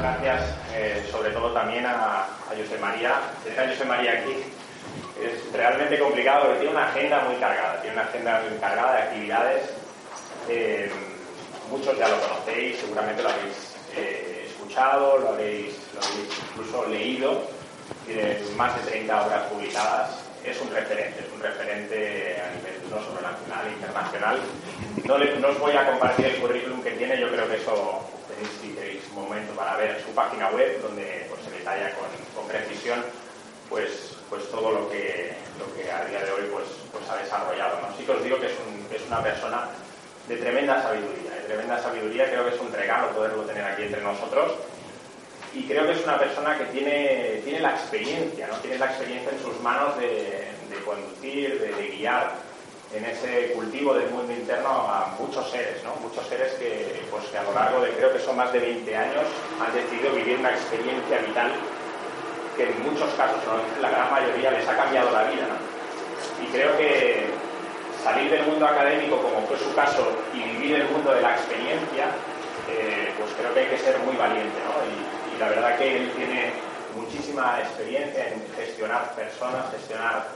Gracias, eh, sobre todo también a, a José María. Tener a José María aquí es realmente complicado porque tiene una agenda muy cargada, tiene una agenda muy cargada de actividades. Eh, muchos ya lo conocéis, seguramente lo habéis eh, escuchado, lo habéis, lo habéis incluso leído, tiene más de 30 obras publicadas, es un referente, es un referente a nivel no solo nacional, internacional. No, le- no os voy a compartir el currículum que tiene, yo creo que eso tenéis, si un momento para ver su página web, donde pues, se detalla con, con precisión pues, pues todo lo que, lo que a día de hoy pues, pues ha desarrollado. ¿no? Sí que os digo que es, un- es una persona de tremenda sabiduría, de tremenda sabiduría, creo que es un regalo poderlo tener aquí entre nosotros y creo que es una persona que tiene, tiene la experiencia, ¿no? tiene la experiencia en sus manos de, de conducir, de, de guiar en ese cultivo del mundo interno a muchos seres, ¿no? muchos seres que, pues, que a lo largo de creo que son más de 20 años han decidido vivir una experiencia vital que en muchos casos, ¿no? la gran mayoría, les ha cambiado la vida. ¿no? Y creo que salir del mundo académico, como fue su caso, y vivir el mundo de la experiencia, eh, pues creo que hay que ser muy valiente. ¿no? Y, y la verdad que él tiene muchísima experiencia en gestionar personas, gestionar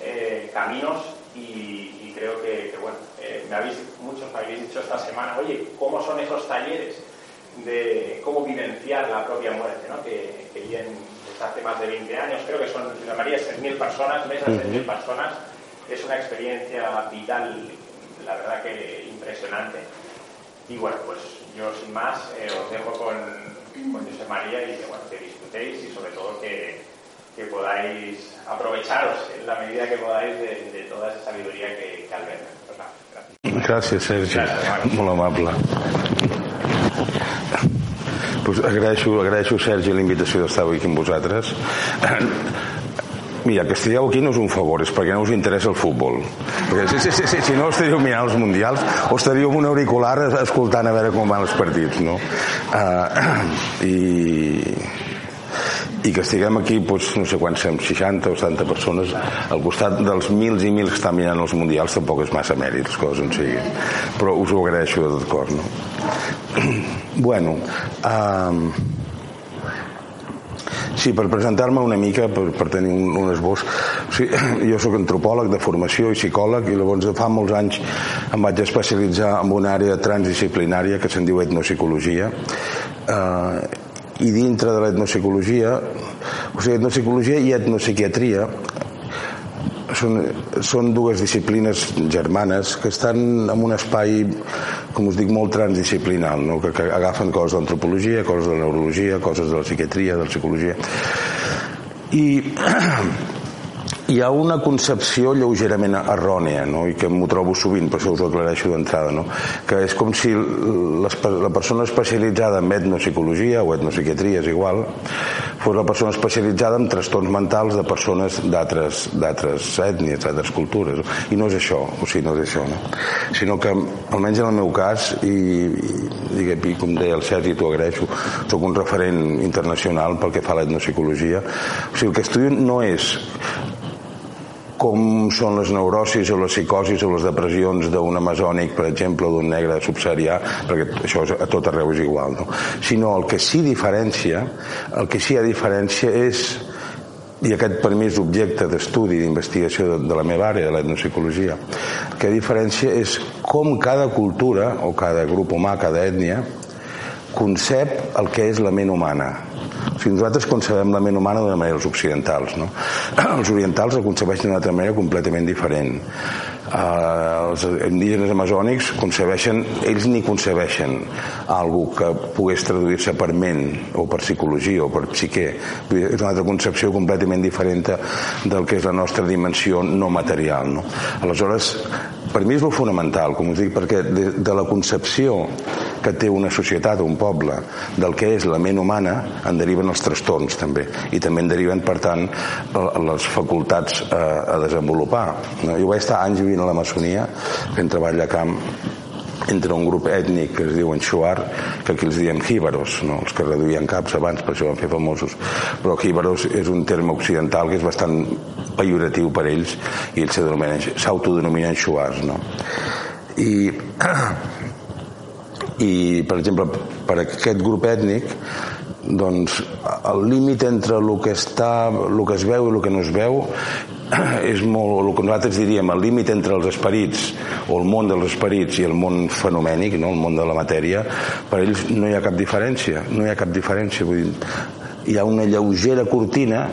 eh, caminos y, y creo que, que, bueno, eh, me habéis, muchos me habéis dicho esta semana, oye, ¿cómo son esos talleres de cómo vivenciar la propia muerte? ¿no? Que, que bien desde hace más de 20 años, creo que son, la María, 6.000 personas, mesas de 6.000 personas, es una experiencia vital, la verdad que impresionante. Y bueno, pues yo sin más eh, os dejo con, con José María y que, bueno, que disfrutéis y sobre todo que, que podáis aprovecharos en la medida que podáis de, de toda esa sabiduría que, que alberga. Pues nada, gracias. Gràcies, Sergi. Gràcies. Molt amable. Pues agraeixo, agraeixo, Sergi, la invitació d'estar avui aquí amb vosaltres. Mira, que estigueu aquí no és un favor, és perquè no us interessa el futbol. Perquè si, si, si, si, si no estaríeu mirant els mundials o estaríeu amb un auricular escoltant a veure com van els partits, no? Uh, I, i que estiguem aquí, doncs, no sé quants som, 60 o 70 persones, al costat dels mils i mils que estan mirant els mundials, tampoc és massa mèrit, les coses on siguin. Però us ho agraeixo de tot cor, no? bueno, um, Sí, per presentar-me una mica, per, per tenir un, un esbós. O sigui, jo sóc antropòleg de formació i psicòleg i llavors fa molts anys em vaig especialitzar en una àrea transdisciplinària que se'n diu etnopsicologia. Eh, I dintre de l'etnopsicologia, o sigui, etnopsicologia i etnopsiquiatria són, són dues disciplines germanes que estan en un espai, com us dic, molt transdisciplinal, no? que, que agafen coses d'antropologia, coses de neurologia, coses de la psiquiatria, de la psicologia. I hi ha una concepció lleugerament errònia, no? i que m'ho trobo sovint, per això us ho aclareixo d'entrada, no? que és com si les, la persona especialitzada en etnopsicologia o etnopsiquiatria, és igual, fos la persona especialitzada en trastorns mentals de persones d'altres ètnies, d'altres cultures. I no és això, o sigui, no és això, no? Sinó que, almenys en el meu cas, i, i, i com deia el Sergi, t'ho agraeixo, sóc un referent internacional pel que fa a l'etnopsicologia. O sigui, el que estudio no és com són les neurosis o les psicosis o les depressions d'un amazònic, per exemple, d'un negre subsaharià, perquè això a tot arreu és igual, no? Sinó el que sí diferencia, el que sí hi ha diferència és i aquest per mi és objecte d'estudi d'investigació de, de la meva àrea, de l'etnopsicologia que diferència és com cada cultura o cada grup humà, cada ètnia concep el que és la ment humana o sigui, nosaltres concebem la ment humana d'una manera els occidentals no? els orientals la concebeixen d'una altra manera completament diferent uh, els indígenes amazònics concebeixen ells ni concebeixen algú que pogués traduir-se per ment o per psicologia o per psique és una altra concepció completament diferent del que és la nostra dimensió no material no? aleshores per mi és lo fonamental, com us dic, perquè de, de la concepció que té una societat o un poble del que és la ment humana en deriven els trastorns també i també en deriven per tant les facultats a, a desenvolupar no? jo vaig estar anys vivint a l'Amazonia fent treball de camp entre un grup ètnic que es diuen Shuar, que aquí els diem jíbaros, no? els que reduïen caps abans, per això van fer famosos. Però jíbaros és un terme occidental que és bastant pejoratiu per ells i ells s'autodenominen xuars no? i i per exemple per aquest grup ètnic doncs el límit entre el que està el que es veu i el que no es veu és molt, el que nosaltres diríem el límit entre els esperits o el món dels esperits i el món fenomènic no? el món de la matèria per ells no hi ha cap diferència no hi ha cap diferència vull dir, hi ha una lleugera cortina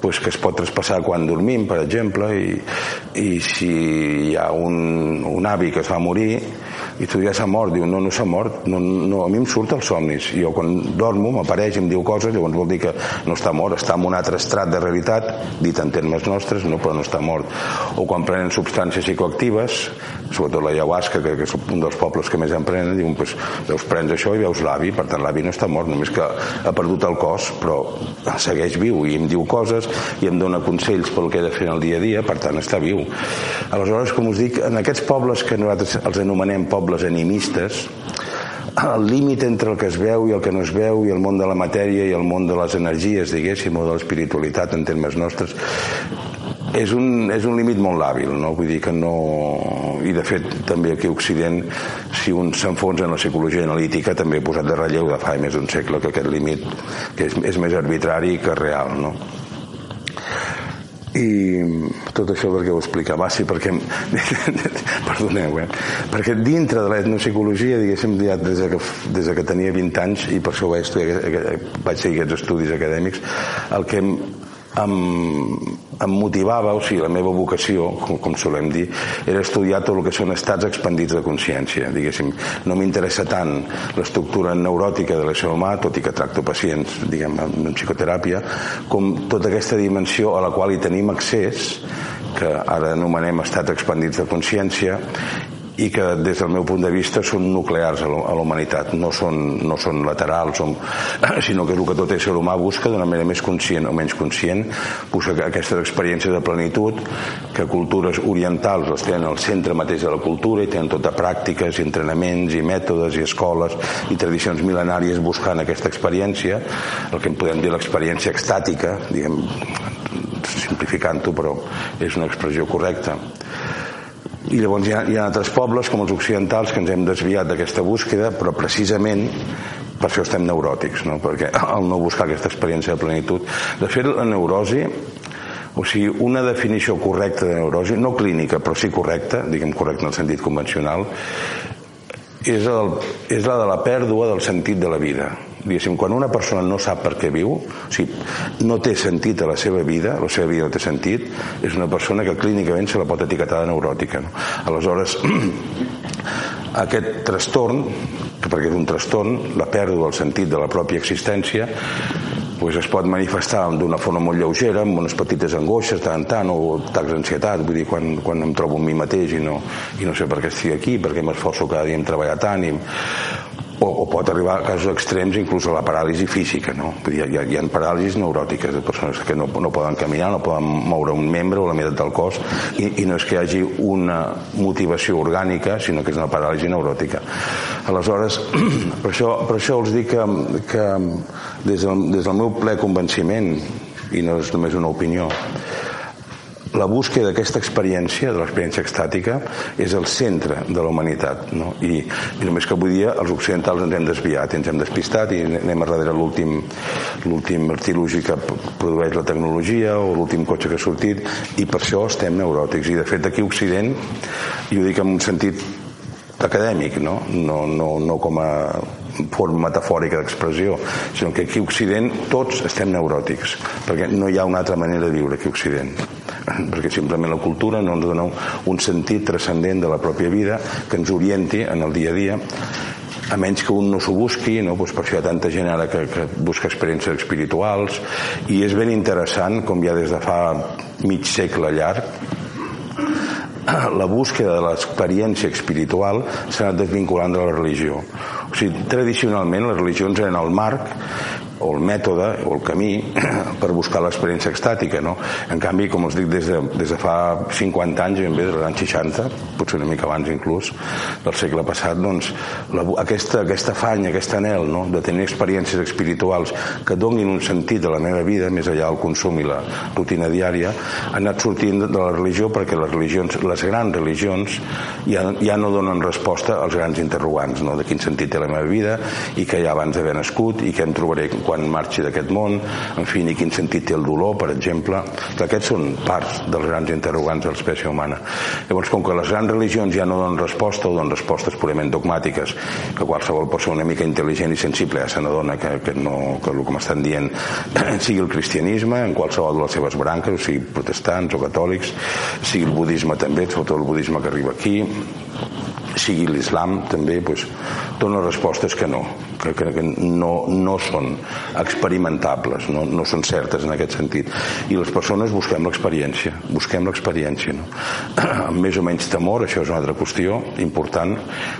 pues, que es pot traspassar quan dormim, per exemple, i, i si hi ha un, un avi que es va morir i tu ja s'ha mort, diu, no, no s'ha mort. No, no, a mi em surt els somnis. Jo quan dormo m'apareix i em diu coses llavors vol dir que no està mort, està en un altre estrat de realitat, dit en termes nostres no, però no està mort. O quan prenen substàncies psicoactives sobretot la ayahuasca, que, que és un dels pobles que més en prenen, diuen, pues, veus, prens això i veus l'avi, per tant l'avi no està mort només que ha perdut el cos però segueix viu. I em diu coses i em dona consells pel que he de fer en el dia a dia per tant està viu. Aleshores, com us dic, en aquests pobles que nosaltres els anomenem pobles animistes el límit entre el que es veu i el que no es veu i el món de la matèria i el món de les energies, diguéssim, o de l'espiritualitat en termes nostres és un, és un límit molt hàbil no? vull dir que no i de fet també aquí a Occident si un s'enfonsa en la psicologia analítica també he posat de relleu de fa més d'un segle que aquest límit que és, és més arbitrari que real no? I tot això perquè ho explicava ah, sí, perquè perdoneu, eh? perquè dintre de l'etnopsicologia diguéssim ja des que, des que tenia 20 anys i per això vaig, estudiar, vaig seguir aquests estudis acadèmics el que em, em motivava, o sigui, la meva vocació, com, com solem dir, era estudiar tot el que són estats expandits de consciència, diguéssim. No m'interessa tant l'estructura neuròtica de l'ésser humà, tot i que tracto pacients, diguem, en psicoteràpia, com tota aquesta dimensió a la qual hi tenim accés, que ara anomenem estats expandits de consciència, i que des del meu punt de vista són nuclears a la humanitat, no són, no són laterals, sinó que és el que tot ésser humà busca d'una manera més conscient o menys conscient, busca aquestes experiències de plenitud que cultures orientals les tenen al centre mateix de la cultura i tenen tota pràctiques i entrenaments i mètodes i escoles i tradicions mil·lenàries buscant aquesta experiència, el que en podem dir l'experiència extàtica, diguem, simplificant-ho, però és una expressió correcta i llavors hi ha, hi ha altres pobles com els occidentals que ens hem desviat d'aquesta búsqueda però precisament per això estem neuròtics no? perquè al no buscar aquesta experiència de plenitud de fet la neurosi o sigui, una definició correcta de neurosi, no clínica, però sí correcta, diguem correcta en el sentit convencional, és, el, és la de la pèrdua del sentit de la vida diguéssim, quan una persona no sap per què viu, o sigui, no té sentit a la seva vida, la seva vida no té sentit, és una persona que clínicament se la pot etiquetar de neuròtica. No? Aleshores, aquest trastorn, que perquè és un trastorn, la pèrdua del sentit de la pròpia existència, pues es pot manifestar d'una forma molt lleugera, amb unes petites angoixes, tant tant, o atacs d'ansietat, vull dir, quan, quan em trobo amb mi mateix i no, i no sé per què estic aquí, perquè m'esforço cada dia en treballar tant, i, o, o pot arribar a casos extrems inclús a la paràlisi física no? Vull dir, hi, ha, hi ha paràlisis neuròtiques de persones que no, no poden caminar, no poden moure un membre o la meitat del cos i, i no és que hi hagi una motivació orgànica sinó que és una paràlisi neuròtica aleshores per això, per això els dic que, que des, del, des del meu ple convenciment i no és només una opinió la búsqueda d'aquesta experiència, de l'experiència extàtica, és el centre de la humanitat. No? I, I només que avui dia els occidentals ens hem desviat, ens hem despistat i anem a darrere l'últim l'últim artilugi que produeix la tecnologia o l'últim cotxe que ha sortit i per això estem neuròtics. I de fet aquí a Occident, i ho dic en un sentit acadèmic, no? No, no, no com a forma metafòrica d'expressió, sinó que aquí a Occident tots estem neuròtics, perquè no hi ha una altra manera de viure aquí a Occident perquè simplement la cultura no ens dona un sentit transcendent de la pròpia vida que ens orienti en el dia a dia a menys que un no s'ho busqui, no? pues per això hi ha tanta gent ara que, que busca experiències espirituals i és ben interessant, com ja des de fa mig segle llarg, la búsqueda de l'experiència espiritual s'ha anat desvinculant de la religió. O sigui, tradicionalment les religions eren el marc o el mètode o el camí per buscar l'experiència extàtica no? en canvi com us dic des de, des de fa 50 anys ben bé dels anys 60 potser una mica abans inclús del segle passat doncs la, aquesta, aquesta afany, aquest anel no? de tenir experiències espirituals que donin un sentit a la meva vida més allà del consum i la rutina diària ha anat sortint de la religió perquè les religions, les grans religions ja, ja no donen resposta als grans interrogants no? de quin sentit té la meva vida i que ja abans d'haver nascut i que em trobaré quan marxi d'aquest món, en fi, ni quin sentit té el dolor, per exemple. Que aquests són parts dels grans interrogants de l'espècie humana. Llavors, com que les grans religions ja no donen resposta o donen respostes purament dogmàtiques, que qualsevol persona una mica intel·ligent i sensible ja se n'adona que, que, no, que el que m'estan dient sigui el cristianisme, en qualsevol de les seves branques, o sigui protestants o catòlics, sigui el budisme també, sobretot el budisme que arriba aquí, sigui l'islam també doncs, dona respostes que no que, que, que no, no són experimentables no, no són certes en aquest sentit i les persones busquem l'experiència busquem l'experiència no? amb més o menys temor, això és una altra qüestió important,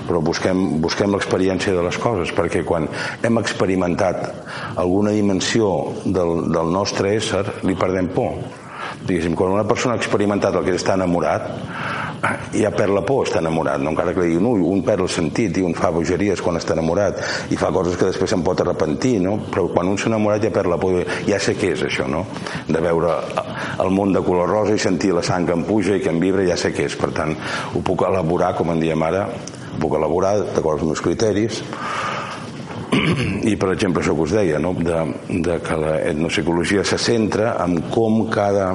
però busquem, busquem l'experiència de les coses perquè quan hem experimentat alguna dimensió del, del nostre ésser li perdem por diguéssim, quan una persona ha experimentat el que està enamorat ja perd la por, està enamorat, no? encara que li diguin, ui, un perd el sentit i un fa bogeries quan està enamorat i fa coses que després se'n pot arrepentir, no? però quan un s'ha enamorat ja perd la por, ja sé què és això, no? de veure el món de color rosa i sentir la sang que em puja i que em vibra, ja sé què és, per tant, ho puc elaborar, com en diem ara, ho puc elaborar d'acord amb els meus criteris, i per exemple això que us deia no? de, de que la se centra en com cada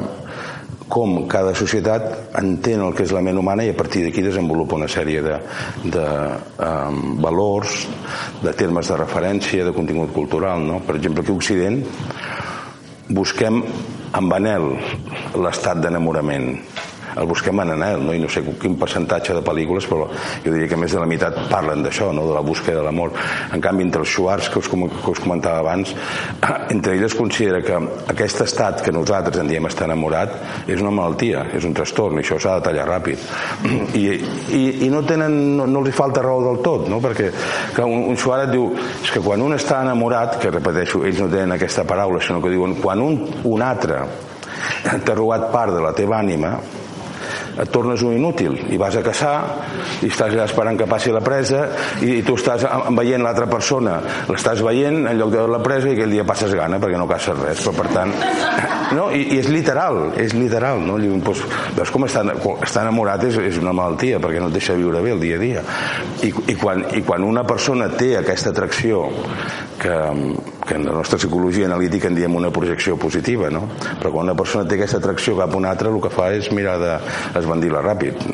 com cada societat entén el que és la ment humana i a partir d'aquí desenvolupa una sèrie de, de um, valors, de termes de referència, de contingut cultural. No? Per exemple, aquí a Occident busquem amb anel l'estat d'enamorament el busquem en anel, no? i no sé quin percentatge de pel·lícules, però jo diria que més de la meitat parlen d'això, no? de la búsqueda de l'amor. En canvi, entre els Schwartz, que us, que us comentava abans, entre ells es considera que aquest estat que nosaltres en diem estar enamorat és una malaltia, és un trastorn, i això s'ha de tallar ràpid. I, i, i no, tenen, no, no els falta raó del tot, no? perquè que un, un Schwartz diu és que quan un està enamorat, que repeteixo, ells no tenen aquesta paraula, sinó que diuen quan un, un altre t'ha robat part de la teva ànima, et tornes un inútil i vas a caçar i estàs allà esperant que passi la presa i, i tu estàs veient l'altra persona l'estàs veient en lloc de la presa i aquell dia passes gana perquè no caces res però per tant no? I, i és literal és literal no? Diuen, doncs, veus com està, està enamorat és, és una malaltia perquè no et deixa viure bé el dia a dia i, i, quan, i quan una persona té aquesta atracció que, que en la nostra psicologia analítica en diem una projecció positiva, no? Però quan una persona té aquesta atracció cap a una altra, el que fa és mirar d'esbandir-la ràpid.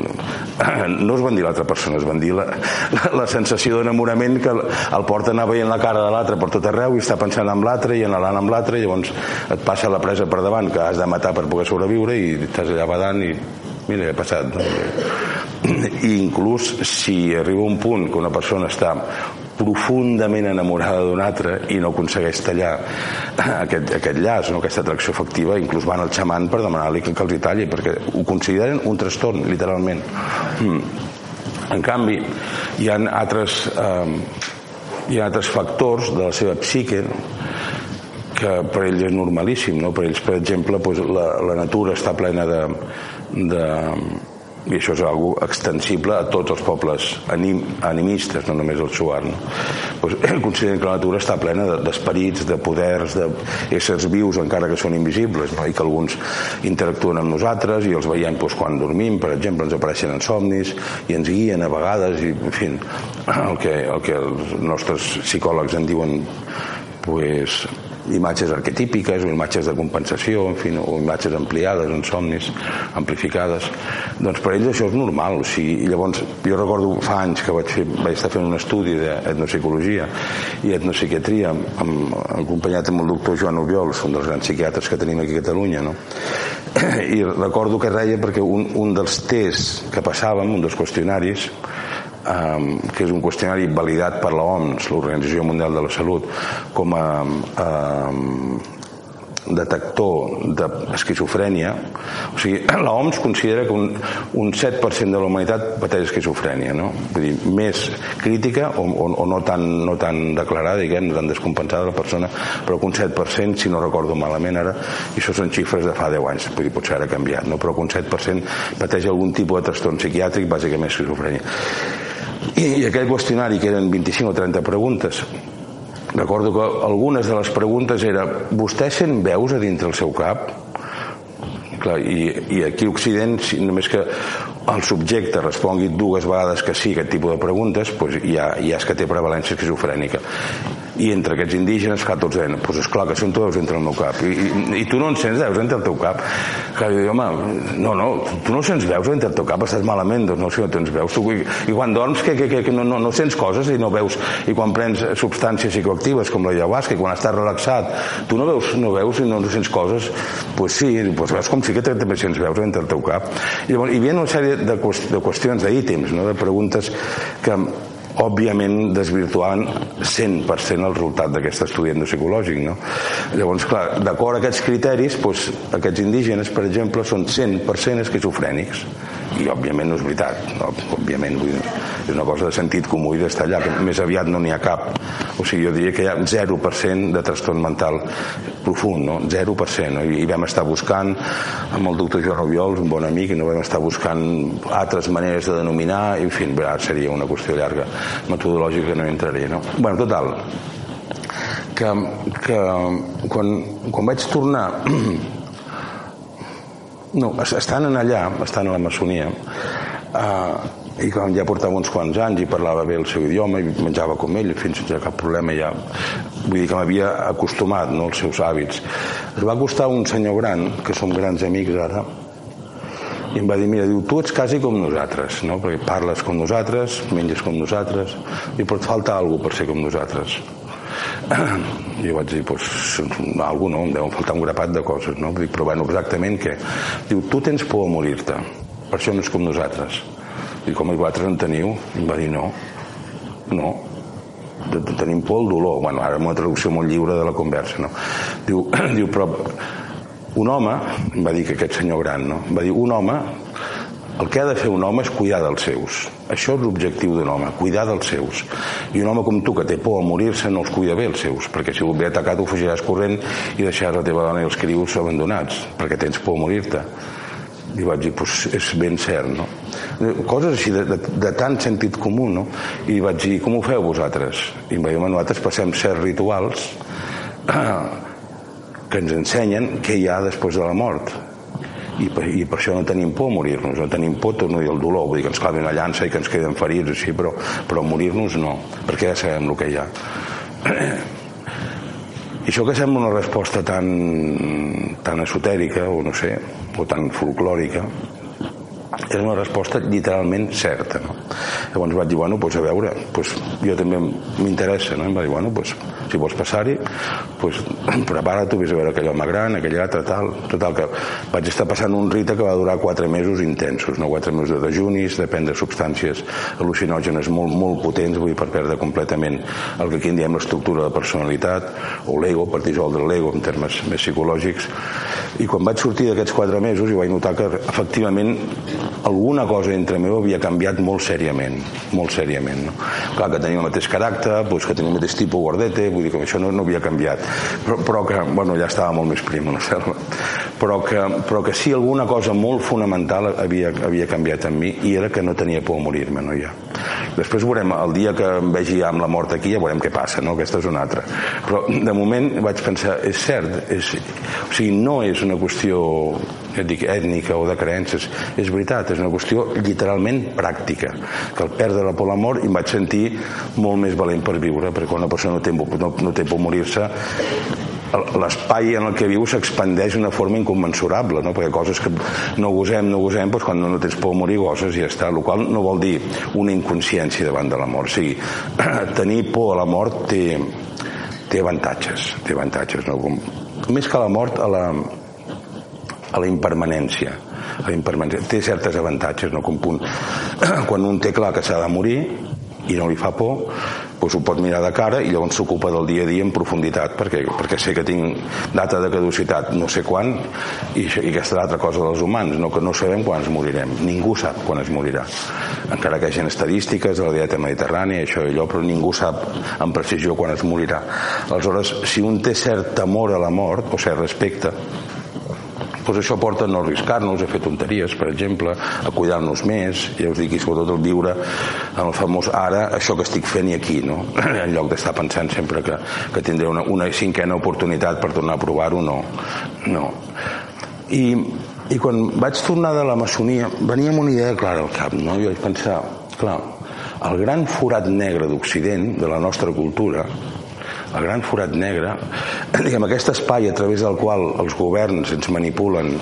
No esbandir l'altra persona, esbandir la, la, la sensació d'enamorament que el, el porta a anar veient la cara de l'altre per tot arreu i està pensant en l'altre i anhelant amb l'altre i llavors et passa la presa per davant que has de matar per poder sobreviure i estàs allà badant i mira, he passat. No? I inclús si arriba un punt que una persona està profundament enamorada d'un altre i no aconsegueix tallar aquest, aquest llaç, no? aquesta atracció efectiva, inclús van al xaman per demanar-li que, que els hi talli, perquè ho consideren un trastorn, literalment. Mm. En canvi, hi ha altres, eh, hi ha altres factors de la seva psique que per ells és normalíssim, no? per ells, per exemple, doncs la, la natura està plena de, de i això és algo extensible a tots els pobles anim, animistes, no només el Suar. No? Pues, consideren que la natura està plena d'esperits, de, de poders, d'éssers vius encara que són invisibles, no? i que alguns interactuen amb nosaltres i els veiem pues, quan dormim, per exemple, ens apareixen en somnis i ens guien a vegades, i, en fi, el que, el que els nostres psicòlegs en diuen pues, imatges arquetípiques o imatges de compensació, en fi, o imatges ampliades en somnis, amplificades. Doncs per ells això és normal. O sigui, llavors, jo recordo fa anys que vaig, fer, vaig estar fent un estudi d'etnopsicologia i etnopsiquiatria amb, acompanyat amb el doctor Joan Obiols, un dels grans psiquiatres que tenim aquí a Catalunya, no? I recordo que reia perquè un, un dels tests que passàvem, un dels qüestionaris, que és un qüestionari validat per l'OMS, l'Organització Mundial de la Salut, com a um, detector d'esquizofrènia, o sigui, l'OMS considera que un, un 7% de la humanitat pateix esquizofrènia, no? Vull dir, més crítica o, o, o no, tan, no tan declarada, diguem, no tan descompensada la persona, però que un 7%, si no recordo malament ara, i això són xifres de fa 10 anys, vull dir, potser ara ha canviat, no? però que un 7% pateix algun tipus de trastorn psiquiàtric, bàsicament esquizofrènia. I, aquell qüestionari, que eren 25 o 30 preguntes, Recordo que algunes de les preguntes era vostè sent veus a dintre el seu cap? Clar, i, i aquí a Occident, només que el subjecte respongui dues vegades que sí, aquest tipus de preguntes, doncs ja, ja és que té prevalència esquizofrènica i entre aquests indígenes que tots deien doncs esclar que són veus entre el meu cap. I, i, i tu no en sents veus entre el teu cap? Que diu, home, no, no tu no sents veus entre el teu cap, estàs malament doncs no, si no tens veus. Tu, i, i quan dorms que, que, que, que no, no, no sents coses i no veus. I quan prens substàncies psicoactives com la ayahuasca i quan estàs relaxat tu no veus, no veus i no, no sents coses pues sí, pues veus com sí que també sents veus entre el teu cap. I llavors hi havia una sèrie de, de qüestions d'ítems, no? de preguntes que òbviament desvirtuant 100% el resultat d'aquest estudi endopsicològic. No? Llavors, clar, d'acord a aquests criteris, doncs, aquests indígenes, per exemple, són 100% esquizofrènics i òbviament no és veritat no? òbviament vull dir, és una cosa de sentit comú i d'estar allà que més aviat no n'hi ha cap o sigui jo diria que hi ha 0% de trastorn mental profund no? 0% no? I, i vam estar buscant amb el doctor Joan Obiols un bon amic i no vam estar buscant altres maneres de denominar i en fi, seria una qüestió llarga metodològica que no hi entraria no? bueno, total que, que quan, quan vaig tornar no, estan en allà, estan a la maçonia, eh, i quan ja portava uns quants anys i parlava bé el seu idioma i menjava com ell, fins sense cap problema ja. Vull dir que m'havia acostumat no, als seus hàbits. Es va acostar un senyor gran que som grans amics ara i em va dir, mira, diu, tu ets quasi com nosaltres no? perquè parles com nosaltres menges com nosaltres i però et falta alguna per ser com nosaltres i vaig dir, pues, alguna no, em deuen faltar un grapat de coses, no? Dic, però bueno, exactament què? Diu, tu tens por a morir-te, per això no és com nosaltres. I com vosaltres en teniu? I va dir, no, no, tenim por al dolor. Bueno, ara una traducció molt lliure de la conversa, no? Diu, diu però un home, va dir que aquest senyor gran, no? Va dir, un home el que ha de fer un home és cuidar dels seus. Això és l'objectiu d'un home, cuidar dels seus. I un home com tu, que té por a morir-se, no els cuida bé els seus, perquè si ho ve atacat ho fugiràs corrent i deixaràs la teva dona i els crius abandonats, perquè tens por a morir-te. I vaig dir, pues, és ben cert, no? Coses així de, de, de tant sentit comú, no? I vaig dir, com ho feu vosaltres? I em va dir, nosaltres passem certs rituals que ens ensenyen què hi ha després de la mort i per, i per això no tenim por a morir-nos, no tenim por, torno a dir, el dolor, vull dir que ens clavi una llança i que ens queden ferits, així, però, però morir-nos no, perquè ja sabem el que hi ha. I això que sembla una resposta tan, tan esotèrica, o no sé, o tan folclòrica, és una resposta literalment certa no? llavors vaig dir, bueno, pues a veure pues, jo també m'interessa no? em va dir, bueno, pues, si vols passar-hi pues, prepara't, vés a veure aquell home gran aquell altre, tal, total que vaig estar passant un rite que va durar 4 mesos intensos, no? 4 mesos de dejunis de prendre substàncies al·lucinògenes molt, molt potents, vull per perdre completament el que aquí en diem l'estructura de personalitat o l'ego, per dissoldre l'ego en termes més psicològics i quan vaig sortir d'aquests 4 mesos i vaig notar que efectivament alguna cosa entre meu havia canviat molt sèriament, molt sèriament. No? Clar, que tenia el mateix caràcter, doncs que tenia el mateix tipus guardete, vull dir que això no, no havia canviat. Però, però que, bueno, ja estava molt més prim la selva. Però que, però que sí, alguna cosa molt fonamental havia, havia canviat en mi i era que no tenia por a morir-me, no ja. Després veurem, el dia que em vegi amb la mort aquí ja veurem què passa, no? Aquesta és una altra. Però de moment vaig pensar, és cert, és, o sigui, no és una qüestió ja dic, ètnica o de creences, és veritat, és una qüestió literalment pràctica, que al perdre la por a l'amor em vaig sentir molt més valent per viure, perquè quan una persona no té, no, no té por morir-se, l'espai en el que viu s'expandeix d'una forma incommensurable, no? perquè coses que no gosem, no gosem, doncs quan no tens por a morir goses i ja està, el qual no vol dir una inconsciència davant de la mort. O sigui, tenir por a la mort té, té avantatges, té avantatges, no? Com, més que la mort, a la, a la impermanència. A la impermanència. Té certes avantatges, no? Com punt. Quan un té clar que s'ha de morir, i no li fa por, doncs ho pot mirar de cara i llavors s'ocupa del dia a dia en profunditat perquè, perquè sé que tinc data de caducitat no sé quan i, i aquesta és l'altra cosa dels humans no, que no sabem quan ens morirem ningú sap quan es morirà encara que hi hagi estadístiques de la dieta mediterrània això i allò, però ningú sap amb precisió quan es morirà aleshores si un té cert temor a la mort o cert respecte doncs això porta a no arriscar-nos, a fer tonteries, per exemple, a cuidar-nos més, ja us dic, i sobretot el viure en el famós ara, això que estic fent i aquí, no? en lloc d'estar pensant sempre que, que tindré una, una cinquena oportunitat per tornar a provar-ho, no. no. I, I quan vaig tornar de la maçonia, venia amb una idea clara al cap, no? I vaig pensar, clar, el gran forat negre d'Occident, de la nostra cultura, el gran forat negre, diguem, aquest espai a través del qual els governs ens manipulen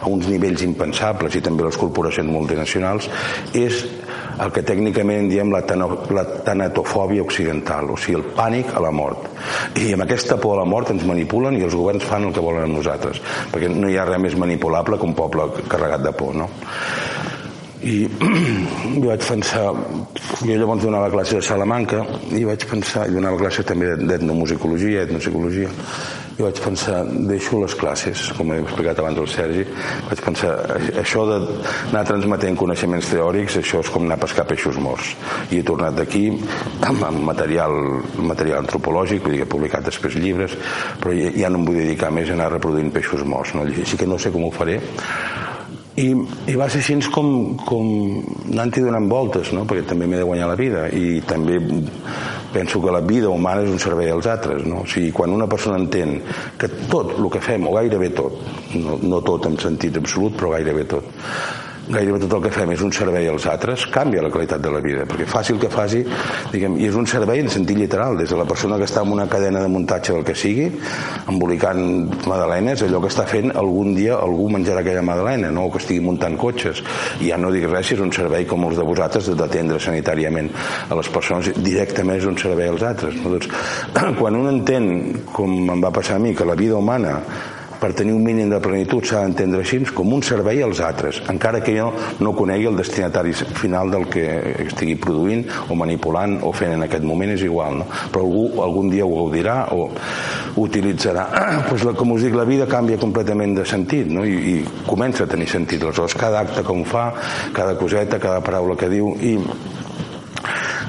a uns nivells impensables i també les corporacions multinacionals, és el que tècnicament en diem la, la tanatofòbia occidental, o sigui, el pànic a la mort. I amb aquesta por a la mort ens manipulen i els governs fan el que volen amb nosaltres, perquè no hi ha res més manipulable que un poble carregat de por, no? I jo vaig pensar jo llavors donava classe a Salamanca i vaig pensar, i donava classe també d'etnomusicologia, etnopsicologia i vaig pensar, deixo les classes com he explicat abans al Sergi vaig pensar, això d'anar transmetent coneixements teòrics, això és com anar a pescar peixos morts i he tornat d'aquí amb, material, material antropològic vull dir he publicat després llibres però ja, ja no em vull dedicar més a anar reproduint peixos morts no? així que no sé com ho faré i, i va ser així com, com anant-hi donant voltes no? perquè també m'he de guanyar la vida i també penso que la vida humana és un servei als altres no? o sigui, quan una persona entén que tot el que fem, o gairebé tot no, no tot en sentit absolut però gairebé tot gairebé tot el que fem és un servei als altres, canvia la qualitat de la vida, perquè faci el que faci, diguem, i és un servei en sentit literal, des de la persona que està en una cadena de muntatge del que sigui, embolicant madalenes, allò que està fent, algun dia algú menjarà aquella madalena, no que estigui muntant cotxes, i ja no dic res si és un servei com els de vosaltres d'atendre sanitàriament a les persones, directament és un servei als altres. No? Doncs, quan un entén, com em va passar a mi, que la vida humana per tenir un mínim de plenitud s'ha d'entendre així com un servei als altres, encara que jo no conegui el destinatari final del que estigui produint o manipulant o fent en aquest moment, és igual, no? però algú algun dia ho gaudirà o utilitzarà. pues la, com us dic, la vida canvia completament de sentit no? I, i comença a tenir sentit. Aleshores, cada acte que fa, cada coseta, cada paraula que diu i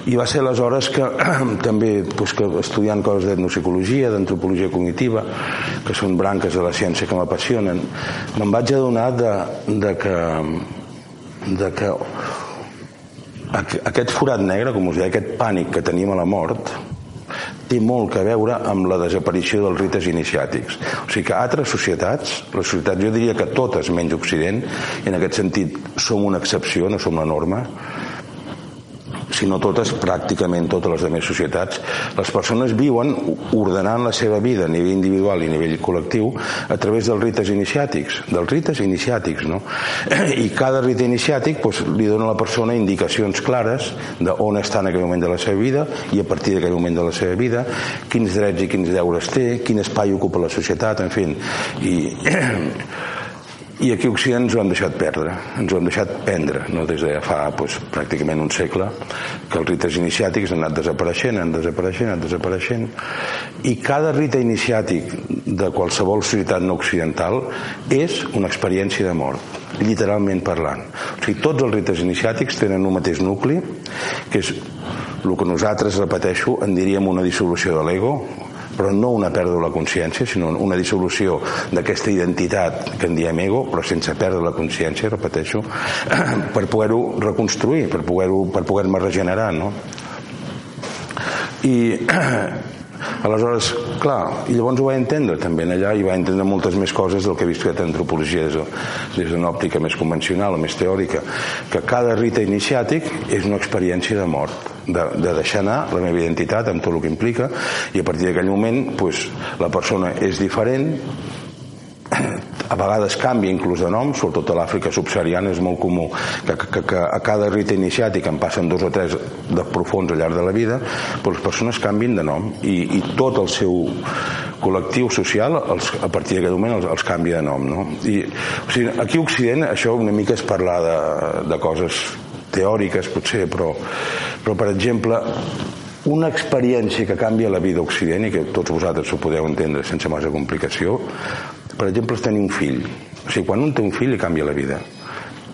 i va ser aleshores que també doncs, que estudiant coses d'etnopsicologia, d'antropologia cognitiva, que són branques de la ciència que m'apassionen, me'n vaig adonar de, de que, de que aquest forat negre, com us deia, aquest pànic que tenim a la mort, té molt que veure amb la desaparició dels rites iniciàtics. O sigui que altres societats, les societats, jo diria que totes menys Occident, en aquest sentit som una excepció, no som la norma, si no totes, pràcticament totes les altres societats, les persones viuen ordenant la seva vida a nivell individual i a nivell col·lectiu a través dels rites iniciàtics, dels rites iniciàtics, no? I cada rite iniciàtic doncs, li dona a la persona indicacions clares d'on està en aquell moment de la seva vida i a partir d'aquell moment de la seva vida, quins drets i quins deures té, quin espai ocupa la societat, en fi. I i aquí a Occident ens ho han deixat perdre, ens ho han deixat prendre, no? des de fa doncs, pràcticament un segle que els rites iniciàtics han anat desapareixent, han desapareixent, han desapareixent, i cada rite iniciàtic de qualsevol societat no occidental és una experiència de mort, literalment parlant. O sigui, tots els rites iniciàtics tenen un mateix nucli, que és el que nosaltres, repeteixo, en diríem una dissolució de l'ego, però no una pèrdua de la consciència, sinó una dissolució d'aquesta identitat que en diem ego, però sense perdre la consciència, repeteixo, per poder-ho reconstruir, per poder-me per poder regenerar, no? I Aleshores, clar, i llavors ho vaig entendre també allà i vaig entendre moltes més coses del que he vist en antropologia des, des d'una òptica més convencional o més teòrica, que cada rite iniciàtic és una experiència de mort de, de deixar anar la meva identitat amb tot el que implica i a partir d'aquell moment pues, la persona és diferent a vegades canvia inclús de nom, sobretot a l'Àfrica subsahariana és molt comú que, que, que a cada rite iniciàtic en passen dos o tres de profons al llarg de la vida, però les persones canvien de nom i, i tot el seu col·lectiu social els, a partir d'aquest moment els, els canvia de nom. No? I, o sigui, aquí a Occident això una mica és parlar de, de coses teòriques potser, però, però per exemple, una experiència que canvia la vida Occident i que tots vosaltres ho podeu entendre sense massa complicació, per exemple, és tenir un fill. O sigui, quan un té un fill li canvia la vida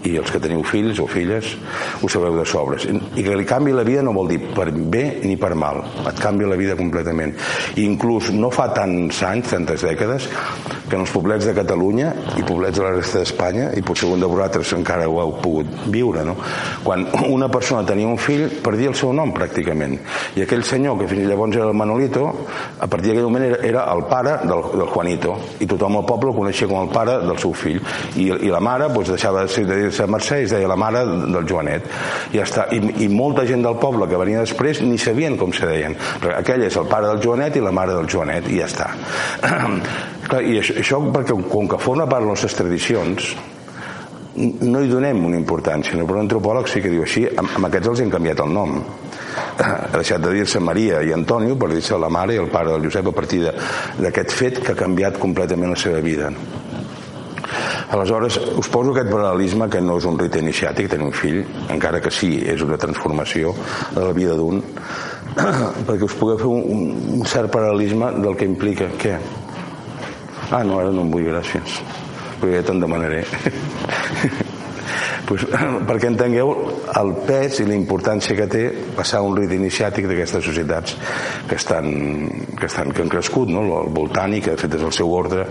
i els que teniu fills o filles ho sabeu de sobres. I que li canvi la vida no vol dir per bé ni per mal et canvia la vida completament. I inclús no fa tants anys tantes dècades que en els poblets de Catalunya i poblets de la resta d'Espanya i potser un de vosaltres encara ho heu pogut viure no? quan una persona tenia un fill perdia el seu nom pràcticament. I aquell senyor que fins llavors era el Manolito a partir d'aquell moment era, era el pare del, del Juanito. I tothom al poble el coneixia com el pare del seu fill. I, i la mare doncs, deixava de ser de dir-se Mercè es deia la mare del Joanet i ja està, I, i molta gent del poble que venia després ni sabien com se deien perquè aquell és el pare del Joanet i la mare del Joanet i ja està Clar, i això, això perquè com que forma part de les nostres tradicions no hi donem una importància no? però un antropòleg sí que diu així amb, amb aquests els han canviat el nom ha deixat de dir-se Maria i Antonio per dir-se la mare i el pare del Josep a partir d'aquest fet que ha canviat completament la seva vida no? Aleshores, us poso aquest paral·lelisme que no és un rit iniciàtic, tenir un fill, encara que sí, és una transformació de la vida d'un, perquè us pugueu fer un, un cert paral·lelisme del que implica. Què? Ah, no, ara no em vull, gràcies. Perquè ja te'n demanaré. pues, perquè entengueu el pes i la importància que té passar un rit iniciàtic d'aquestes societats que estan, que estan que han crescut no? al voltant i que de fet és el seu ordre